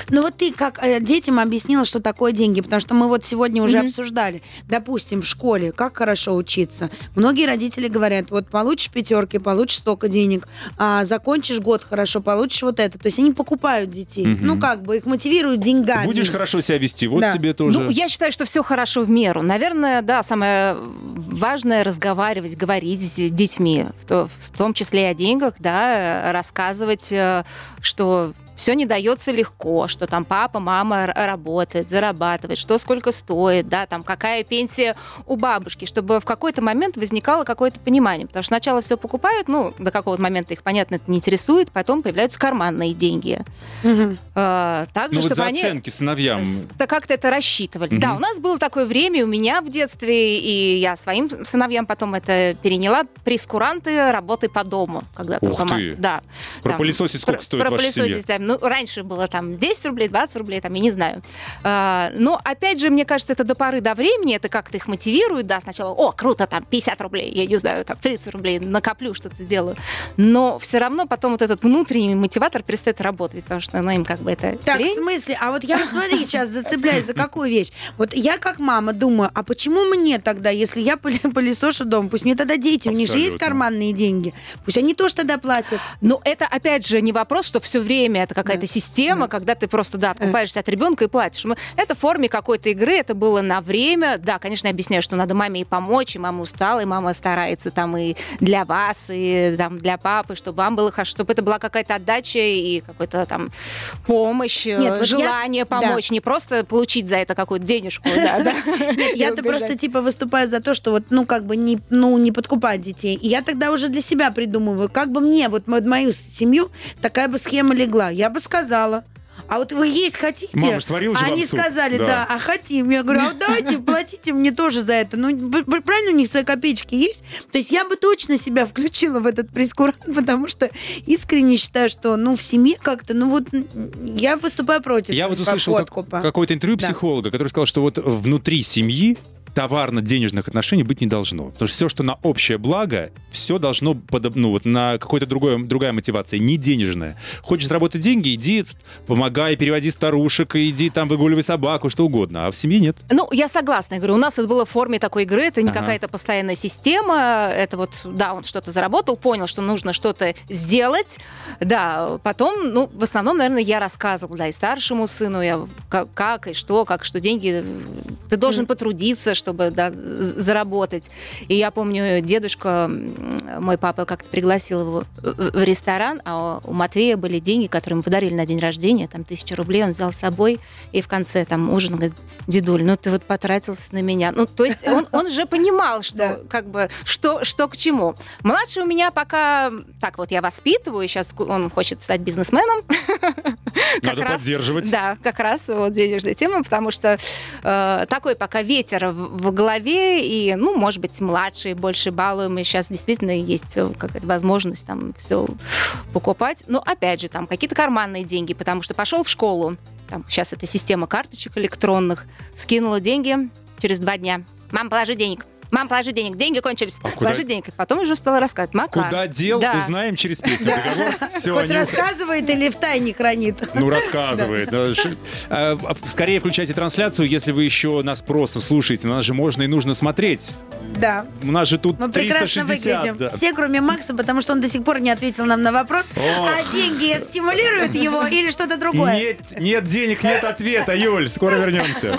Ну вот ты как э, детям объяснила, что такое деньги, потому что мы вот сегодня уже Мгм. обсуждали. Допустим, в школе как хорошо учиться. Многие родители говорят, вот получишь пятерки, получишь столько денег, а закончишь год хорошо, получишь вот это. То есть они покупают детей. Мгм. Ну как бы их мотивируют деньгами. Будешь хорошо себя вести, вот Да. тебе тоже. Ну, я считаю, что все хорошо в меру. Наверное, да, самое важное разговаривать, говорить с детьми, в, то- в том числе и о деньгах, да, рассказывать, э, что все не дается легко, что там папа, мама работает, зарабатывает, что сколько стоит, да, там какая пенсия у бабушки, чтобы в какой-то момент возникало какое-то понимание. Потому что сначала все покупают, ну, до какого-то момента их, понятно, это не интересует, потом появляются карманные деньги. Э, Также, ну вот чтобы за они... оценки сыновьям. Как-то это рассчитывали. Мгм. Да, у нас было такое время, у меня в детстве, и я своим сыновьям потом это переняла. Прескуранты работы по дому. Когда-то Ух ты. Да. Пропылесосить сколько про- стоит ваша семья? да. Ну, раньше было там 10 рублей, 20 рублей, там, я не знаю. А, но, опять же, мне кажется, это до поры до времени, это как-то их мотивирует, да, сначала, о, круто, там, 50 рублей, я не знаю, там, 30 рублей, накоплю, что-то сделаю. Но все равно потом вот этот внутренний мотиватор перестает работать, потому что, ну, им как бы это Так, лень. в смысле? А вот я вот смотри, сейчас зацепляюсь за какую вещь. Вот я как мама думаю, а почему мне тогда, если я пыле- пылесошу дом, пусть мне тогда дети, у них же есть Абсолютно. карманные деньги, пусть они тоже тогда платят. Ну, это, опять же, не вопрос, что все время это какая-то система, когда ты просто, да, откупаешься от ребенка и платишь. Мы- Это в форме какой-то игры, это было на время. Да, конечно, я объясняю, что надо маме и помочь, и мама устала, и мама старается там и для вас, и там для папы, чтобы вам было хорошо, чтобы это была какая-то отдача и какой-то там помощь, э, Нет, вот я- желание да. помочь, не просто получить за это какую-то денежку, да, да. Я-то просто типа выступаю за то, что вот, ну, как бы не, ну, не подкупать детей. И я тогда уже для себя придумываю, как бы мне, вот мою семью, такая бы схема легла. Я бы сказала, а вот вы есть хотите? Мама ж сварила же Они сказали, Да. да. а хотим. Я говорю, а давайте, платите мне тоже за это. Ну, правильно, у них свои копеечки есть? То есть я бы точно себя включила в этот прескурант, потому что искренне считаю, что, ну, в семье как-то, ну, вот я выступаю против Я вот услышал как- какое-то интервью Да. психолога, который сказал, что вот внутри семьи товарно-денежных отношений быть не должно. Потому что все, что на общее благо, все должно подоб- ну, вот на какой-то другой, другая мотивация, не денежная. Хочешь заработать деньги, иди, помогай, переводи старушек, иди там выгуливай собаку, что угодно. А в семье нет. Ну, я согласна. Я говорю, у нас это было в форме такой игры, это не Ага. какая-то постоянная система. Это вот, да, он что-то заработал, понял, что нужно что-то сделать. Да, потом, ну, в основном, наверное, я рассказывала, да, и старшему сыну, я как, как и что, как, что деньги, ты должен потрудиться, чтобы, да, заработать. И я помню, дедушка, мой папа как-то пригласил его в ресторан, а у Матвея были деньги, которые ему подарили на день рождения, там, тысяча рублей он взял с собой, и в конце там ужин, говорит, дедуль, ну ты вот потратился на меня. Ну, то есть он, он же понимал, что Да. как бы, что, что к чему. Младший у меня пока, так вот, я воспитываю, сейчас он хочет стать бизнесменом. Надо раз- поддерживать. Да, как раз вот денежная тема, потому что э, такой пока ветер в, в голове, и, ну, может быть, младшие больше балуем, и сейчас действительно есть э, какая-то возможность там все покупать. Но, опять же, там какие-то карманные деньги, потому что пошел в школу, там сейчас это система карточек электронных, скинула деньги через два дня. Мам, положи денег. Мам, положи денег. Деньги кончились. А куда- Положи денег. И потом уже стала рассказывать. Мака. Куда дел, Да. узнаем через песню. Все, Хоть рассказывает или в тайне хранит? Ну, рассказывает. А, а, Скорее включайте трансляцию, если вы еще нас просто слушаете. На нас же можно и нужно смотреть. Да. У нас же тут Мы прекрасно 360. выглядим. да. Все, кроме Макса, потому что он до сих пор не ответил нам на вопрос, Ох. а деньги стимулируют его или что-то другое. Нет, нет денег, нет ответа, Юль. Скоро вернемся.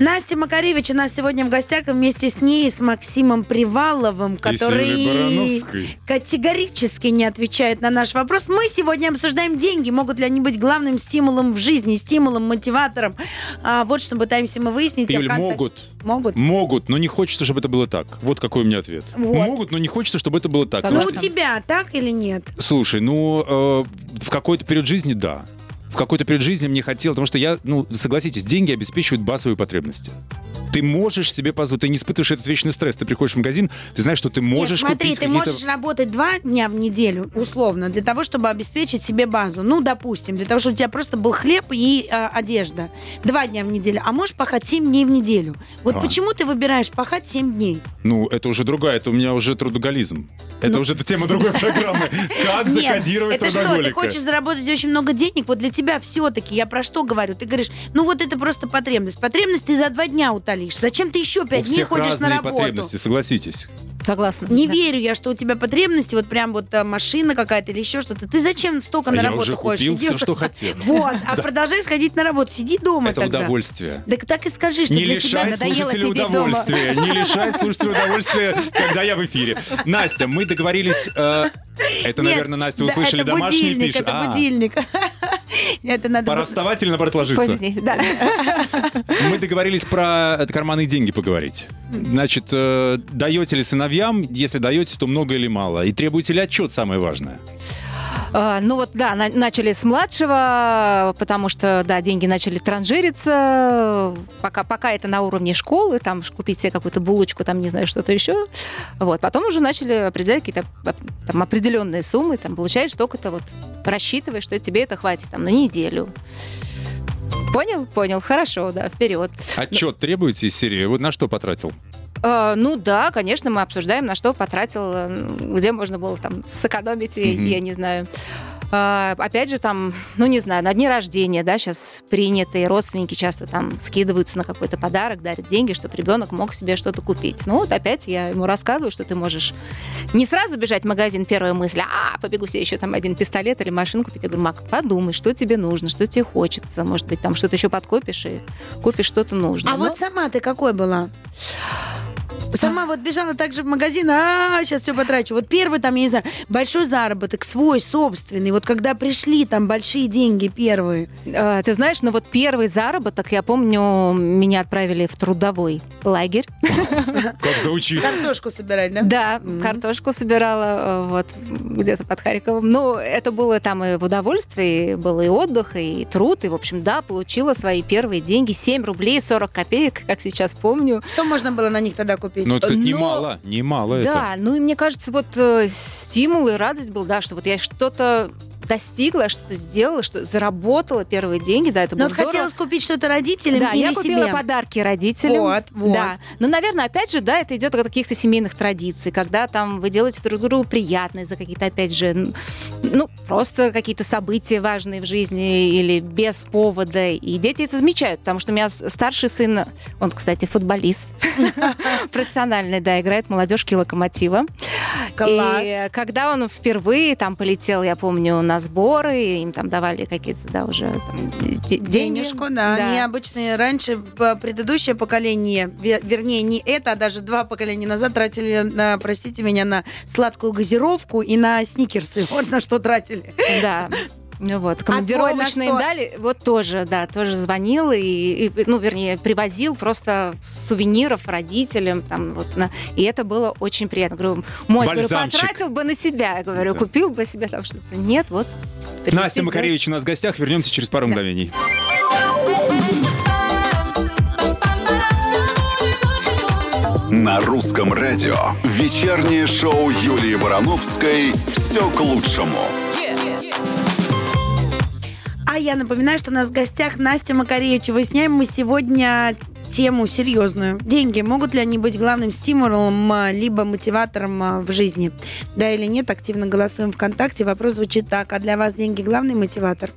Настя Макаревич у нас сегодня в гостях, и вместе с ней, с Максимом Приваловым, который категорически не отвечает на наш вопрос. Мы сегодня обсуждаем деньги. Могут ли они быть главным стимулом в жизни, стимулом, мотиватором? А, вот что пытаемся мы выяснить. Юль, А могут. Могут? Могут, но не хочется, чтобы это было так. Вот какой у меня ответ. Вот. Могут, но не хочется, чтобы это было так. Ну, у тебя так или нет? Слушай, ну, э, в какой-то период жизни, да. В какой-то период жизни мне хотелось, потому что я, ну, согласитесь, деньги обеспечивают базовые потребности. Ты можешь себе позволить, ты не испытываешь этот вечный стресс. Ты приходишь в магазин, ты знаешь, что ты можешь Нет, смотри, ты можешь работать два дня в неделю, условно, для того, чтобы обеспечить себе базу. Ну, допустим, для того, чтобы у тебя просто был хлеб и э, одежда. Два дня в неделю. А можешь пахать семь дней в неделю. Вот А. почему ты выбираешь пахать семь дней? Ну, это уже другая, это у меня уже трудоголизм. Это уже тема другой программы. Как Нет, закодировать это что, ты хочешь заработать очень много денег? Вот для тебя все-таки, я про что говорю? Ты говоришь, ну вот это просто потребность. Потребность ты за два дня утолишь. Зачем ты еще пять дней ходишь на разные работу? потребности, согласитесь. Согласна. Не Да. верю я, что у тебя потребности, вот прям вот а, машина какая-то или еще что-то. Ты зачем столько А на я работу уже ходишь? купил Иди- все, что хотел. Вот, а продолжай сходить на работу. Сиди дома Это удовольствие. Так так и скажи, что Не для тебя лишай надоело сидеть дома. Не лишай слушателя удовольствия, когда я в эфире. Настя, мы договорились... э, Это, наверное, Настя услышали, это домашний будильник, пишет. Это А, будильник. Это надо... Пора вставать или, наоборот, ложиться? Поздний, да. Мы договорились про э, карманные деньги поговорить. Значит, э, даете ли сыновьям? Если даете, то много или мало? И требуете ли отчет, самое важное? А, Ну вот, да, на- начали с младшего, потому что, да, деньги начали транжириться. Пока, пока это на уровне школы, там купить себе какую-то булочку, там, не знаю, что-то еще. Вот, потом уже начали определять какие-то там, определенные суммы, там, получаешь столько-то, вот, рассчитываешь, что тебе это хватит, там, на неделю. Понял? Понял. Хорошо, да, вперед. Отчет требуете из серии? Вот на что потратил? А, ну да, конечно, мы обсуждаем, на что потратил, э, где можно было там сэкономить, и- Мгм. я не знаю. А, опять же, там, ну, не знаю, на дни рождения, да, сейчас принятые родственники часто там скидываются на какой-то подарок, дарят деньги, чтобы ребенок мог себе что-то купить. Ну, вот опять я ему рассказываю, что ты можешь не сразу бежать в магазин, первая мысль, а, побегу себе еще там один пистолет или машину купить. Я говорю, Мак, подумай, что тебе нужно, что тебе хочется. Может быть, там что-то еще подкопишь и купишь что-то нужное. А Ну, вот сама ты какой была? Сама вот бежала также в магазин, а сейчас все потрачу. Вот первый там, я не знаю, большой заработок, свой, собственный. Вот когда пришли там большие деньги первые. э, ты знаешь, ну вот первый заработок, я помню, меня отправили в трудовой лагерь. Как звучит. Картошку собирать, да? Да, картошку собирала э, вот где-то под Харьковом. Ну, это было там и в удовольствие, и было и отдых, и труд. И, в общем, да, получила свои первые деньги. 7 рублей 40 копеек, как сейчас помню. Что можно было на них тогда купить? Ну, это, кстати, Но- немало, немало это. Да, ну и мне кажется, вот э, стимул и радость был, да, что вот я что-то достигла, что-то сделала, что заработала первые деньги, да, это Но было вот хотелось купить что-то родителям Да, или я купила себе? подарки родителям. Вот, вот. Да. Ну, наверное, опять же, да, это идет от каких-то семейных традиций, когда там вы делаете друг другу приятное за какие-то, опять же, ну, просто какие-то события важные в жизни или без повода. И дети это замечают, потому что у меня старший сын, он, кстати, футболист, профессиональный, да, играет в молодежке локомотива. Класс. И когда он впервые там полетел, я помню, на сборы, им там давали какие-то, да, уже там, де- деньги. Денежку, да. Необычные. Раньше п- предыдущее поколение, ве- вернее, не это, а даже два поколения назад тратили, на, простите меня, на сладкую газировку и на сникерсы. Вот на что тратили. Да. Ну вот, на командировочные дали, вот тоже, да, тоже звонил и, и, ну, вернее, привозил просто сувениров родителям, там, вот, на- и это было очень приятно. Говорю, мой, говорю, потратил бы на себя, я говорю, Да. купил бы себе там что-то. Нет, вот. Настя Макаревич у нас в гостях. Вернемся через пару мгновений. На русском радио вечернее шоу Юлии Барановской «Все к лучшему». Я напоминаю, что у нас в гостях Настя Макаревич. Выясняем мы сегодня тему серьезную. Деньги, могут ли они быть главным стимулом, а, либо мотиватором а, в жизни? Да или нет, активно голосуем ВКонтакте. Вопрос звучит так. А для вас деньги главный мотиватор?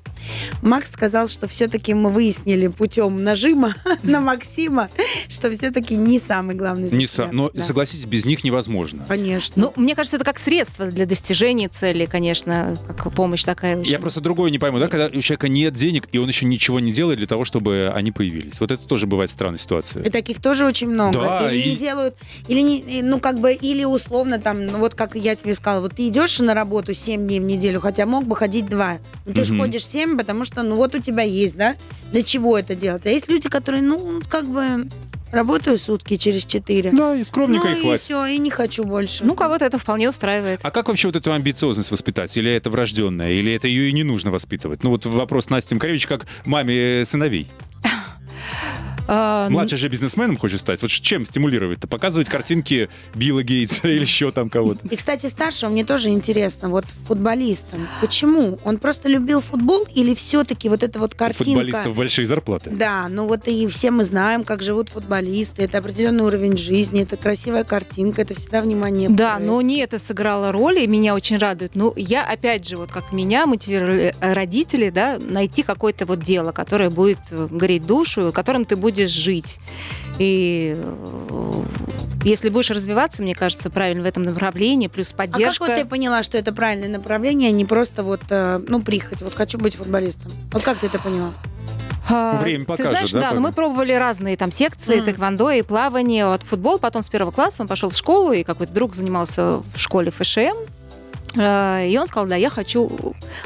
Макс сказал, что все-таки мы выяснили путем нажима на Максима, что все-таки не самый главный. Не тебя. са- Но, Да. согласитесь, без них невозможно. Конечно. Ну, мне кажется, это как средство для достижения цели, конечно, как помощь такая. Я просто другое не пойму, да, когда у человека нет денег, и он еще ничего не делает для того, чтобы они появились. Вот это тоже бывает странная ситуация. И таких тоже очень много. Да, или не и- делают, или не, и, ну как бы, или условно там, ну, вот как я тебе сказала, вот ты идешь на работу 7 дней в неделю, хотя мог бы ходить 2. Но ты же Мгм. ходишь 7, потому что, ну вот у тебя есть, да? Для чего это делать? А есть люди, которые, ну, как бы работаю сутки через 4. Да, и скромненько ну и и хватит. все, и не хочу больше. Ну, кого-то это вполне устраивает. А как вообще вот эту амбициозность воспитать? Или это врожденная? Или это ее и не нужно воспитывать? Ну вот вопрос Насти Макаревич как маме сыновей. А, ну, Младший же бизнесменом хочет стать. Вот чем стимулировать-то? Показывать картинки Билла Гейтса или еще там кого-то? И, кстати, старшего мне тоже интересно, вот футболистом. Почему? Он просто любил футбол или все-таки вот эта вот У картинка... футболистов большие зарплаты. Да, ну вот и все мы знаем, как живут футболисты. Это определенный уровень жизни, это красивая картинка, это всегда внимание. Да, но не это сыграло роль, и меня очень радует. Ну, я, опять же, вот как меня мотивировали родители, да, найти какое-то вот дело, которое будет греть душу, которым ты будешь жить. И э, если будешь развиваться, мне кажется, правильно в этом направлении, плюс А как поддержка. вот ты поняла, что это правильное направление, а не просто вот, э, ну, прихоть, вот хочу быть футболистом? Вот как ты это поняла? А, Время Ты покажет, знаешь, да, да, но как? мы пробовали разные там секции, Мгм. тэквондо и плавание, вот футбол, потом с первого класса он пошел в школу, и какой-то друг занимался в школе ФШМ, И он сказал, да, я хочу...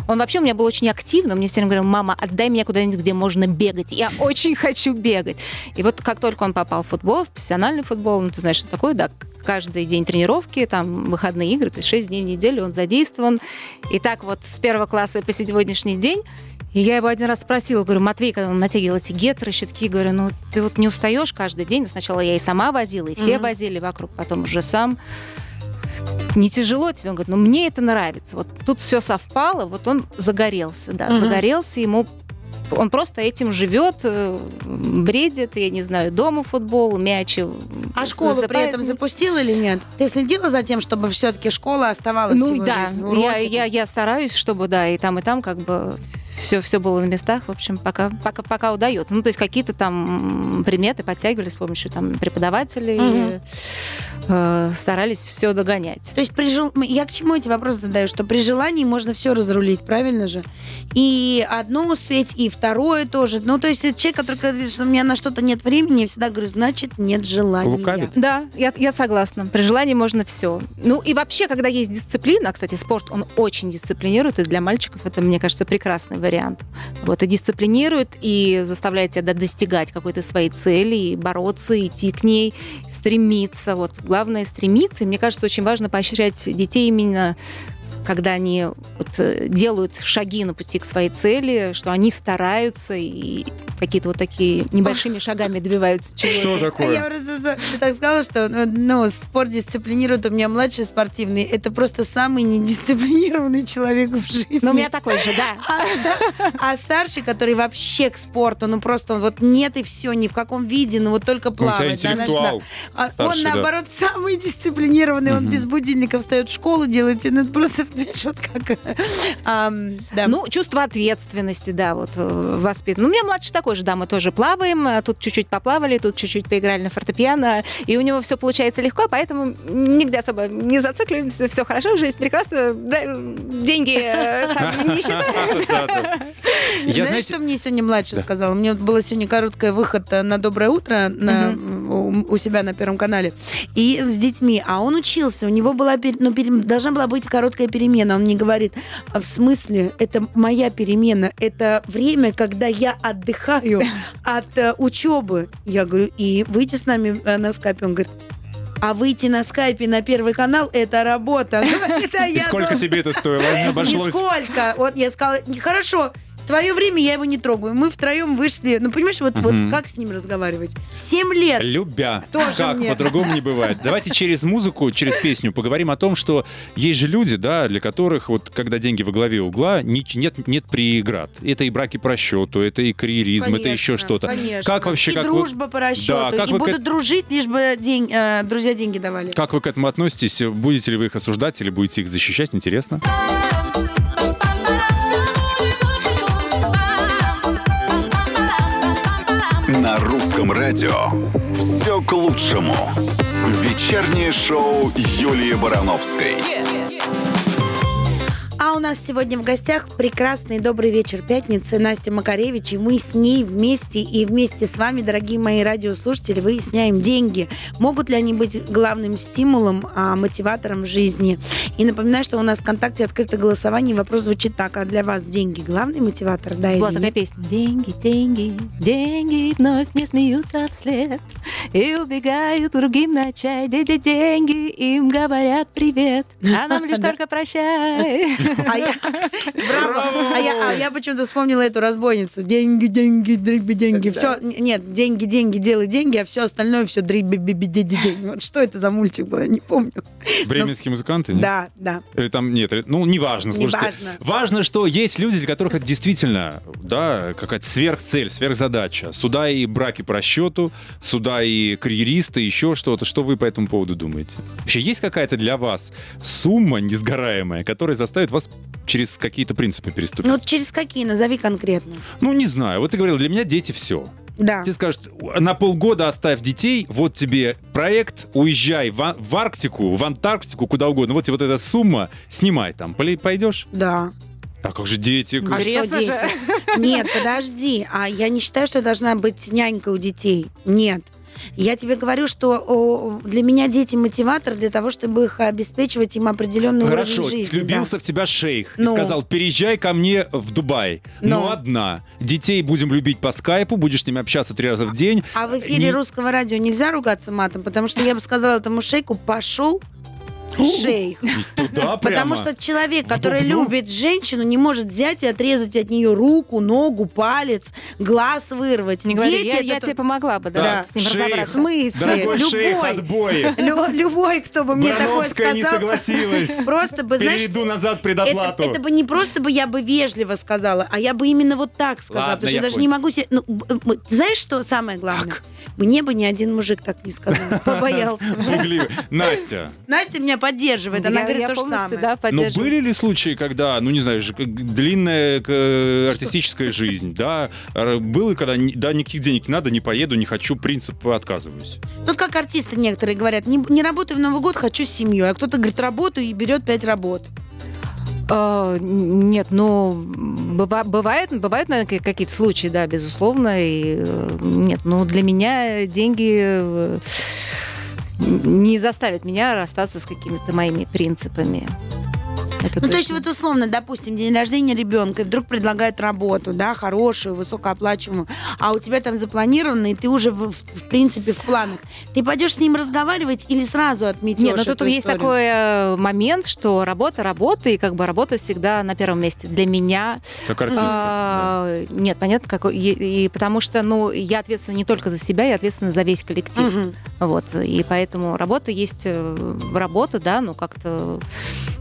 Он вообще у меня был очень активным, мне все время говорил, мама, отдай меня куда-нибудь, где можно бегать. Я очень хочу бегать. И вот как только он попал в футбол, в профессиональный футбол, ну, ты знаешь, что такое, да, каждый день тренировки, там, выходные игры, то есть 6 дней в неделю он задействован. И так вот с первого класса по сегодняшний день и я его один раз спросила, говорю, Матвей, когда он натягивал эти гетры, щитки, говорю, ну ты вот не устаешь каждый день? Ну, сначала я и сама возила, и все Мгм. возили вокруг, потом уже сам. Не тяжело тебе? Он говорит, ну мне это нравится. Вот тут все совпало, вот он загорелся, да, Мгм. загорелся, ему он просто этим живет, э, бредит, я не знаю, дома футбол, мяч. э, А школу при засыпает этом с ним. запустила или нет? Ты следила за тем, чтобы все-таки школа оставалась Ну да, жизни? я, я, я стараюсь, чтобы, да, и там, и там как бы все, все было на местах, в общем, пока, пока, пока удается. Ну, то есть какие-то там м, предметы подтягивали с помощью там преподавателей, Мгм. Э, старались все догонять. То есть при жел- я к чему эти вопросы задаю? Что при желании можно все разрулить, правильно же? И одно успеть, и второе тоже. Ну, то есть человек, который говорит, что у меня на что-то нет времени, я всегда говорю, значит, нет желания. Лукавит. Да, я, я согласна. При желании можно все. Ну и вообще, когда есть дисциплина, кстати, спорт, он очень дисциплинирует, и для мальчиков это, мне кажется, прекрасный вариант. Вот, и дисциплинирует, и заставляет тебя до- достигать какой-то своей цели, и бороться, идти к ней, стремиться. Вот, главное стремиться. И мне кажется, очень важно поощрять детей именно когда они вот, э, делают шаги на пути к своей цели, что они стараются и какие-то вот такие небольшими шагами добиваются чего-то. Что Я такое? просто за- ты так сказала, что ну, ну, спорт дисциплинирует. У меня младший спортивный. Это просто самый недисциплинированный человек в жизни. Ну, у меня такой же, да. А, а старший, который вообще к спорту, ну просто он вот нет и все, ни в каком виде, ну вот только Ну, у тебя плавать. да, знаешь, интеллектуал. да. А старший, он, да. наоборот, самый дисциплинированный. Он Мгм. без будильника встает в школу, делает, ну это просто, понимаешь, вот как... ам, да. Ну, чувство ответственности, да, вот э, воспитан. Ну, у меня младший такой же, да, мы тоже плаваем, а тут чуть-чуть поплавали, тут чуть-чуть поиграли на фортепиано, и у него все получается легко, поэтому нигде особо не зацикливаемся, все хорошо, жизнь прекрасна, да, деньги э, там, не считаем. Знаешь, что мне сегодня младший сказал? Мне было сегодня короткое выход э, на «Доброе утро» на, у, себя на Первом канале. И с детьми. А он учился. У него была, ну, должна была быть короткая перемена. Он мне говорит, а в смысле? Это моя перемена. Это время, когда я отдыхаю от э, учебы. Я говорю, и выйти с нами э, на скайпе. Он говорит, а выйти на скайпе на Первый канал – это работа. Говорит, а и я сколько думаю, тебе это стоило? Обошлось? Нисколько. Вот я сказала, «Не, хорошо, твое время я его не трогаю. Мы втроем вышли. Ну, понимаешь, вот, вот как с ним разговаривать? Семь лет. Любя. Тоже как мне. по-другому не бывает. Давайте через музыку, через песню поговорим о том, что есть же люди, да, для которых вот когда деньги во главе угла, нет, нет преград. Это и браки по расчету, это и карьеризм, это еще Конечно, что-то. Конечно. Как вообще, И как вы- дружба по расчету. Да, как и вы к будут эт- дружить, лишь бы день- э, друзья деньги давали. Как вы к этому относитесь? Будете ли вы их осуждать или будете их защищать? Интересно. На русском радио все к лучшему. Вечернее шоу Юлии Барановской. А у нас сегодня в гостях прекрасный добрый вечер пятницы Настя Макаревич, и мы с ней вместе и вместе с вами, дорогие мои радиослушатели, выясняем деньги. Могут ли они быть главным стимулом, а, мотиватором жизни? И напоминаю, что у нас в ВКонтакте открыто голосование, вопрос звучит так, а для вас деньги главный мотиватор, да Была такая песня. Деньги, деньги, деньги вновь мне смеются вслед и убегают другим на чай. Дети, деньги, им говорят привет, а нам лишь только прощай. А я, браво. А я, а я почему-то вспомнила эту разбойницу. Деньги, деньги, дриби, деньги. Все, нет, деньги, деньги, делай деньги, а все остальное все дриби, биби, деньги, деньги. Вот что это за мультик был, я не помню. Бременские музыканты? нет? Да, да. Или там нет, ну неважно, слушайте. Неважно. Важно, что есть люди, для которых это действительно, да, какая-то сверхцель, сверхзадача. Суда и браки по расчету, суда и карьеристы, еще что-то. Что вы по этому поводу думаете? Вообще есть какая-то для вас сумма несгораемая, которая заставит вас через какие-то принципы переступить? Ну Ну, вот через какие, назови конкретно. не знаю. Вот ты говорил, для меня дети все. Да. Тебе скажут, на полгода оставь детей, вот тебе проект, уезжай в, А- в Арктику, в Антарктику, куда угодно. Вот тебе вот эта сумма, снимай там. Пойдешь? Да. А как же дети? А что Интересно же. дети? Нет, подожди. А я не считаю, что должна быть нянька у детей. Нет. Я тебе говорю, что для меня дети мотиватор для того, чтобы их обеспечивать им определенный Хорошо, уровень жизни. влюбился в тебя шейх и Ну. сказал, переезжай ко мне в Дубай. Но Ну. одна. Детей будем любить по скайпу, будешь с ними общаться три раза в день. Да. А в эфире Не- русского радио нельзя ругаться матом, потому что я бы сказала этому шейку, пошел Шейх. И Туда прямо. Потому что человек, который дубну? любит женщину, не может взять и отрезать от нее руку, ногу, палец, глаз вырвать. Не говори, Дети я, тебе помогла бы, да, Да, с ним шейх. В разобраться. смысле? Дорогой шейх, Любой. Лю- любой, кто бы мне такое не сказал. согласилась. Просто бы, знаешь, Перейду назад предоплату. это бы не просто бы я бы вежливо сказала, а я бы именно вот так сказала. Ладно, потому что я даже понял. не могу себе... Ну, знаешь, что самое главное? Так. Мне бы ни один мужик так не сказал. Побоялся. Настя, Настя меня поддерживает. Она я, говорит я то же самое. да, но были ли случаи, когда, ну не знаю, длинная э, артистическая жизнь, да, было, когда да, никаких денег не надо, не поеду, не хочу, принцип отказываюсь. Тут как артисты некоторые говорят, не, не работаю в Новый год, хочу с семьей. А кто-то говорит, работаю и берет пять работ. А, нет, ну, быва- бывает, бывают, наверное, какие-то случаи, да, безусловно. И, э, нет, ну, для меня деньги э, не заставят меня расстаться с какими-то моими принципами. Это Ну, то есть точно. вот условно, допустим, день рождения ребенка, и вдруг предлагают работу, да, хорошую, высокооплачиваемую, а у тебя там запланировано, и ты уже, в, в- в принципе, в планах. Ты пойдешь с ним разговаривать или сразу отметешь Нет, ну тут эту есть историю? такой э, момент, что работа, работа, и как бы работа всегда на первом месте. Для меня Как артист. да. А, Нет, понятно, какой. И, и потому что, ну, я ответственна не только за себя, я ответственна за весь коллектив. Мгм. Вот. И поэтому работа есть э, работа, да, ну как-то.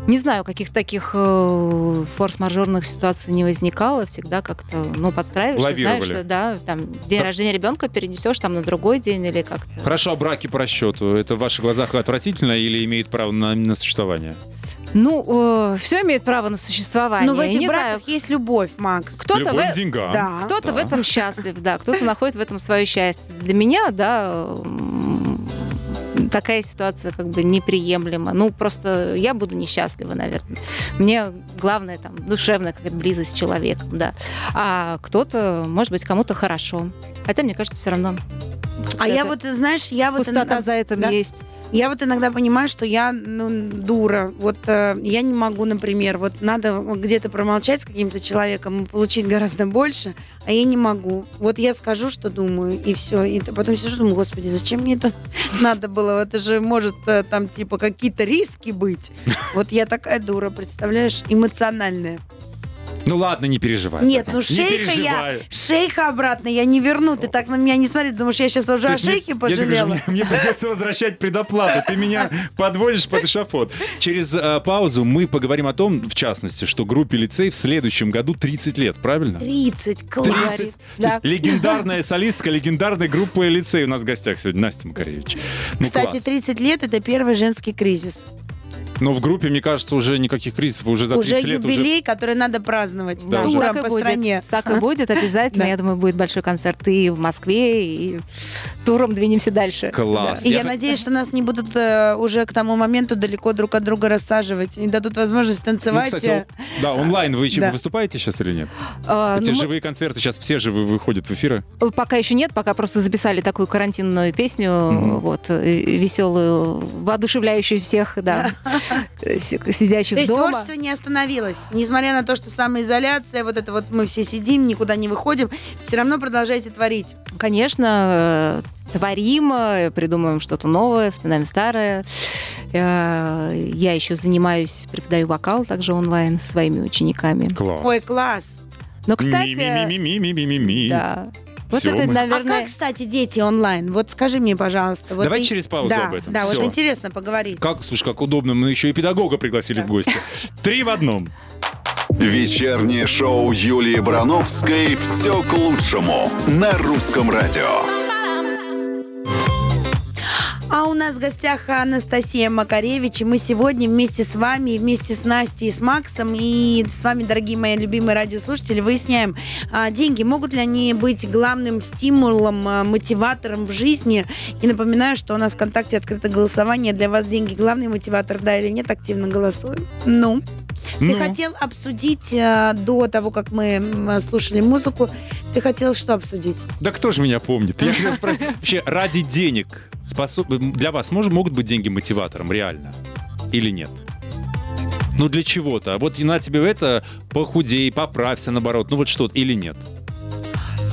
Не знаю, каких таких э, форс-мажорных ситуаций не возникало. Всегда как-то, ну, подстраиваешься, Лавировали. знаешь, что, да, там, день Да. рождения ребенка перенесешь там на другой день или как-то. Хорошо, а браки по расчету, это в ваших глазах отвратительно или имеет право на, на существование? Ну, все имеет право на существование. Но в Я этих не знаю, браках есть любовь, Макс. кто-то Любовь в- к деньгам. Да. Кто-то Да. в этом счастлив, да, кто-то находит в этом свое счастье. Для меня, да, такая ситуация как бы неприемлема. Ну, просто я буду несчастлива, наверное. Мне главное там душевная какая-то близость с человеком, да. А кто-то, может быть, кому-то хорошо. Хотя, мне кажется, все равно А я Это вот, знаешь, я вот... пустота иногда- за этим да. есть. Я вот иногда понимаю, что я ну, дура. Вот э, я не могу, например, вот надо где-то промолчать с каким-то человеком и получить гораздо больше, а я не могу. Вот я скажу, что думаю, и все. И потом сижу, думаю, господи, зачем мне это надо было? Это же может э, там типа какие-то риски быть. Вот я такая дура, представляешь, эмоциональная. Ну ладно, не переживай. Нет, ну шейха я, шейха обратно я не верну. Ты так на меня не смотри, думаешь, я сейчас уже То о есть мне- шейхе я тебе пожалела? мне, мне придется возвращать предоплату. Ты меня подводишь под эшафот. Через э, паузу мы поговорим о том, в частности, что группе лицей в следующем году 30 лет, правильно? 30, класс. 30. То Да. легендарная солистка легендарной группы лицей у нас в гостях сегодня, Настя Макаревич. Ну, Кстати, класс. 30 лет это первый женский кризис. Но в группе, мне кажется, уже никаких кризисов, уже за 30 уже лет юбилей, который надо праздновать. Да, Туром так и по будет. стране. Так и будет обязательно. Да. Я думаю, будет большой концерт и в Москве, и туром двинемся дальше. уже... Класс. И я, надеюсь, что нас не будут э, уже к тому моменту далеко друг от друга рассаживать и дадут возможность Ну, танцевать. кстати, э, да, онлайн вы чем Да. выступаете сейчас или нет? А, Эти ну, мы- живые концерты сейчас все живые выходят в эфиры. Пока еще нет, пока просто записали такую карантинную песню, Мгм. вот, э, веселую, воодушевляющую всех, да, си- сидящих То есть дома. творчество не остановилось. Несмотря на то, что самоизоляция, вот это вот мы все сидим, никуда не выходим, все равно продолжаете творить. Конечно, э, творим, э, придумываем что-то новое, вспоминаем старое. Э, Я еще занимаюсь, преподаю вокал также онлайн со своими учениками. Класс. Ой, класс. Но, кстати, Ми-ми-ми-ми-ми-ми-ми. да. Вот Всё, это, мы- А наверное, как, кстати, дети онлайн? Вот скажи мне, пожалуйста. Вот Давай ты- через паузу да, об этом. Да, Всё. вот интересно поговорить. Как, слушай, как удобно, мы еще и педагога пригласили в гости. Три в одном. Вечернее шоу Юлии Барановской «Все к лучшему» на русском радио. Нас в гостях Анастасия Макаревич, и мы сегодня вместе с вами, вместе с Настей с Максом, и с вами, дорогие мои любимые радиослушатели, выясняем, а, деньги могут ли они быть главным стимулом, а, мотиватором в жизни. И напоминаю, что у нас в ВКонтакте открыто голосование. Для вас деньги главный мотиватор, да или нет, активно голосуем. Ну, ты Ну, хотел обсудить а, до того, как мы слушали музыку, ты хотел что обсудить? да кто же меня помнит? Я хотел спросить, вообще, ради денег способ... для вас может, могут быть деньги мотиватором, реально? Или нет? Ну, для чего-то. А вот на тебе это, похудей, поправься, наоборот. Ну, вот что или нет?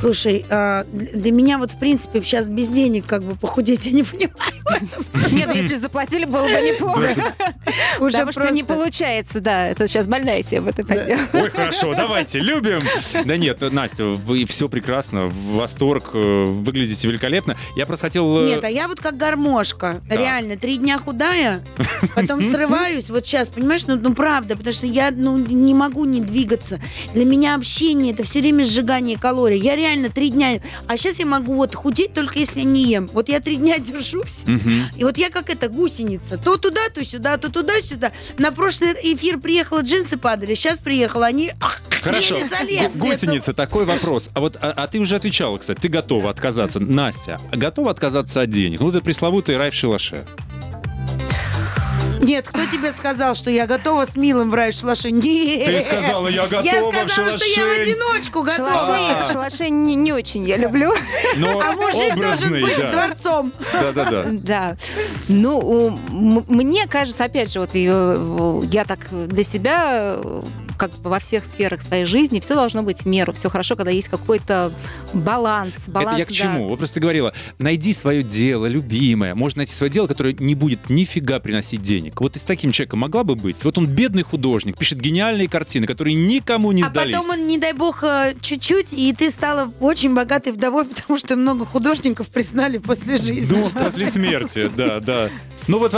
Слушай, а, для меня вот в принципе сейчас без денег как бы похудеть я не понимаю. Нет, ну если заплатили, было бы неплохо. Уже Потому что не получается, да. Это сейчас больная тема. это понятно. Ой, хорошо, давайте, любим. Да нет, Настя, вы все прекрасно, восторг, э, выглядите великолепно. Я просто хотел... э, Нет, а я вот как гармошка. Реально, три дня худая, потом срываюсь. Вот сейчас, понимаешь, ну, ну правда, потому что я ну, не могу не двигаться. Для меня общение это все время сжигание калорий. Я реально три дня. А сейчас я могу вот худеть только если не ем. Вот я три дня держусь. мгм. И вот я как эта гусеница. То туда, то сюда, то туда, сюда. На прошлый эфир приехала, джинсы падали. Сейчас приехала, они ах, Хорошо, гусеница, такой вопрос. А вот, а, а ты уже отвечала, кстати, ты готова отказаться. Настя, готова отказаться от денег? Ну, это пресловутый рай в шалаше. Нет, кто тебе сказал, что я готова с милым в рай в шалаше? Нет. Ты сказала, я готова Я в сказала, что я в одиночку готова. Шалаши, шалаши не, не очень я люблю. Но А мужик должен образный, быть с да. дворцом. Да-да-да. Да. Ну, мне кажется, опять же, вот э, я так для себя э, как во всех сферах своей жизни все должно быть в меру. Все хорошо, когда есть какой-то баланс. баланс Это я к да. чему? Вот просто говорила, найди свое дело, любимое. Можно найти свое дело, которое не будет нифига приносить денег. Вот и с таким человеком могла бы быть. Вот он бедный художник, пишет гениальные картины, которые никому не А сдались. потом он, не дай бог, э, чуть-чуть, и ты стала очень богатой вдовой, потому что много художников признали после жизни. Ну, после смерти, да, да. Ну вот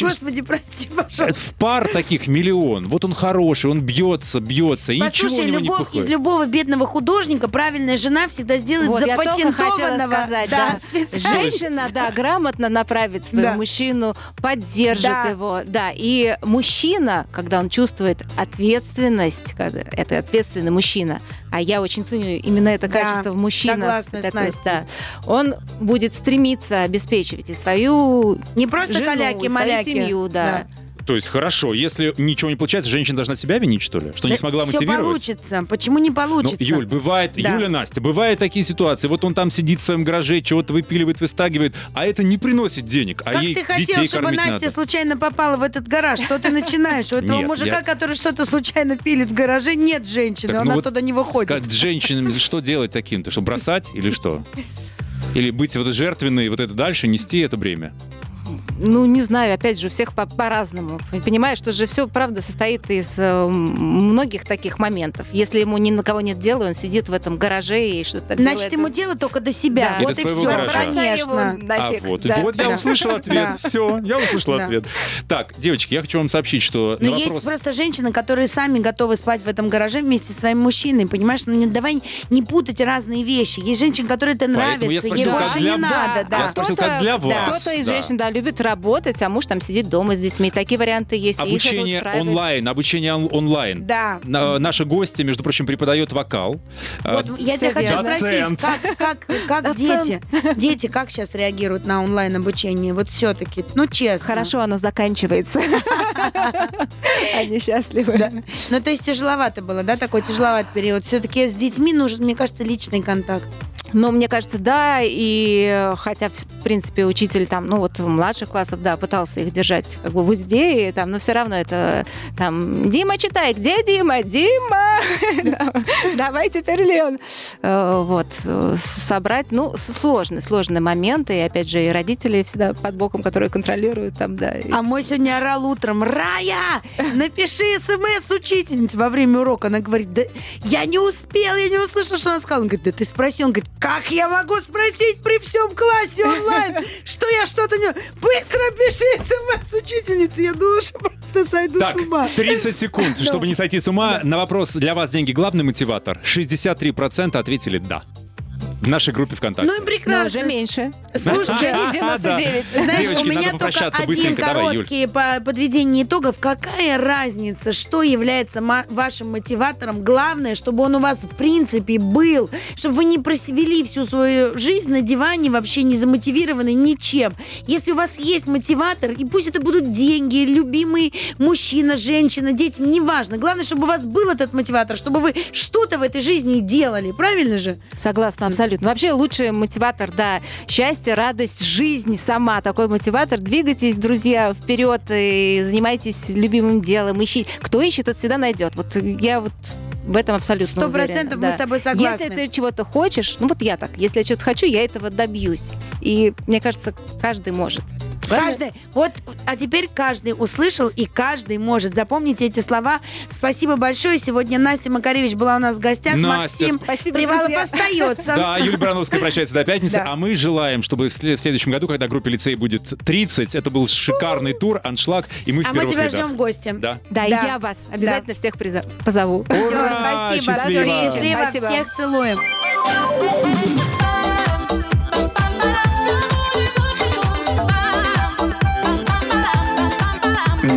Господи, прости, пожалуйста. в пар таких миллион. Вот он хороший, он бьется, бьется, и ничего у него не любовь, из пыхает. любого бедного художника правильная жена всегда сделает Вот, я только хотела запатентованного. сказать, да. специалиста. Женщина, да, грамотно направит своего Да. мужчину, поддержит Да. его, да. И мужчина, когда он чувствует ответственность, когда это ответственный мужчина, а я очень ценю именно это Да, качество в мужчинах. согласна с это, Настей. да, он будет стремиться обеспечивать и свою Не просто жену, и каляки, свою маляки. семью, да. То есть хорошо, если ничего не получается, женщина должна себя винить, что ли? Что не смогла Все мотивировать? получится. Почему не Ну, получится? Юль, бывает, Да. Юля, Настя, бывают такие ситуации. Вот он там сидит в своем гараже, чего-то выпиливает, выстагивает, а это не приносит денег, а Как ей ты хотел, детей чтобы Настя надо. случайно попала в этот гараж? Что ты начинаешь? У этого Нет, мужика, я- который что-то случайно пилит в гараже, нет женщины, Так, он ну вот оттуда не выходит. Сказать женщинам, что делать таким-то? Что, бросать или что? Или быть вот жертвенной, вот это дальше, нести это бремя? Ну, не знаю, опять же, у всех по- по-разному. Понимаешь, что же все, правда, состоит из э, многих таких моментов. Если ему ни на кого нет дела, он сидит в этом гараже и что-то Значит, делает. ему дело только до себя. Да. И Вот до и своего все, гаража. Конечно. нафиг. А вот, Да. вот я Да. услышал ответ. Да. Все, я услышал Да. ответ. Так, девочки, я хочу вам сообщить, что Но есть вопрос... просто женщины, которые сами готовы спать в этом гараже вместе со своим мужчиной, понимаешь? Ну, не, давай не путать разные вещи. Есть женщины, которые это Поэтому я нравится, ей спросил, как больше для- не надо, Я да. спросил, Кто-то- как для вас. Кто-то из Да. женщин, да, любит работать, а муж там сидит дома с детьми. Такие варианты есть. Обучение онлайн, обучение он- онлайн. Да. На- Наша гостья, между прочим, преподает вокал. А, Вот я тебя хочу спросить, как, как, как дети, дети как сейчас реагируют на онлайн-обучение? Вот все-таки, ну честно. Хорошо оно заканчивается. Они счастливы. Ну, то есть тяжеловато было, да, такой тяжеловатый период. Все-таки с детьми нужен, мне кажется, личный контакт. Но мне кажется, да, и хотя, в принципе, учитель там, ну вот в младших классах, да, пытался их держать как бы в узде, и, там, но все равно это там, Дима, читай, где Дима? Дима! Давай теперь, Лен. Э, Вот, собрать, ну, сложный, сложный момент, и опять же, и родители всегда под боком, которые контролируют там, да. А мой сегодня орал утром, Рая, напиши смс учительнице во время урока. Она говорит, да я не успел, я не услышал, что она сказала. Он говорит, да ты спросил. Он говорит, как я могу спросить при всем классе онлайн, что я что-то не... Быстро пиши смс учительнице. Я думала, что просто сойду Так, с ума. 30 секунд, чтобы не сойти с ума. На вопрос «Для вас деньги главный мотиватор?» 63% ответили «да». В нашей группе ВКонтакте. Ну и Но прекрасно. уже меньше. Слушайте, Уже не А, 99. Знаешь, Девочки, у меня надо только один быстренько. Давай, Юль. короткий по подведение итогов. Какая разница, что является ма- вашим мотиватором? Главное, чтобы он у вас в принципе был, чтобы вы не провели всю свою жизнь на диване вообще не замотивированы ничем. Если у вас есть мотиватор, и пусть это будут деньги, любимый мужчина, женщина, дети, неважно. Главное, чтобы у вас был этот мотиватор, чтобы вы что-то в этой жизни делали. Правильно же? Согласна, абсолютно. Вообще лучший мотиватор, да, счастье, радость, жизнь сама. Такой мотиватор. Двигайтесь, друзья, вперед и занимайтесь любимым делом. Ищите. Кто ищет, тот всегда найдет. Вот я вот в этом абсолютно Сто процентов да. мы с тобой согласны. Если ты чего-то хочешь, ну вот я так, если я что-то хочу, я этого добьюсь. И мне кажется, каждый может. Каждый, вот, а теперь каждый услышал, и каждый может. Запомните эти слова. Спасибо большое. Сегодня Настя Макаревич была у нас в гостях. Настя, Максим спасибо, Привалов друзья. остается. Да, Юлия Барановская прощается до пятницы, Да. а мы желаем, чтобы в след- в следующем году, когда группе лицей будет 30, это был шикарный тур, аншлаг, и мы в А мы тебя ждем в гости. Да. Да, и Да. я вас обязательно всех позову. Все, Ура! спасибо. Счастливо. Всё, счастливо. Спасибо. Всех целуем.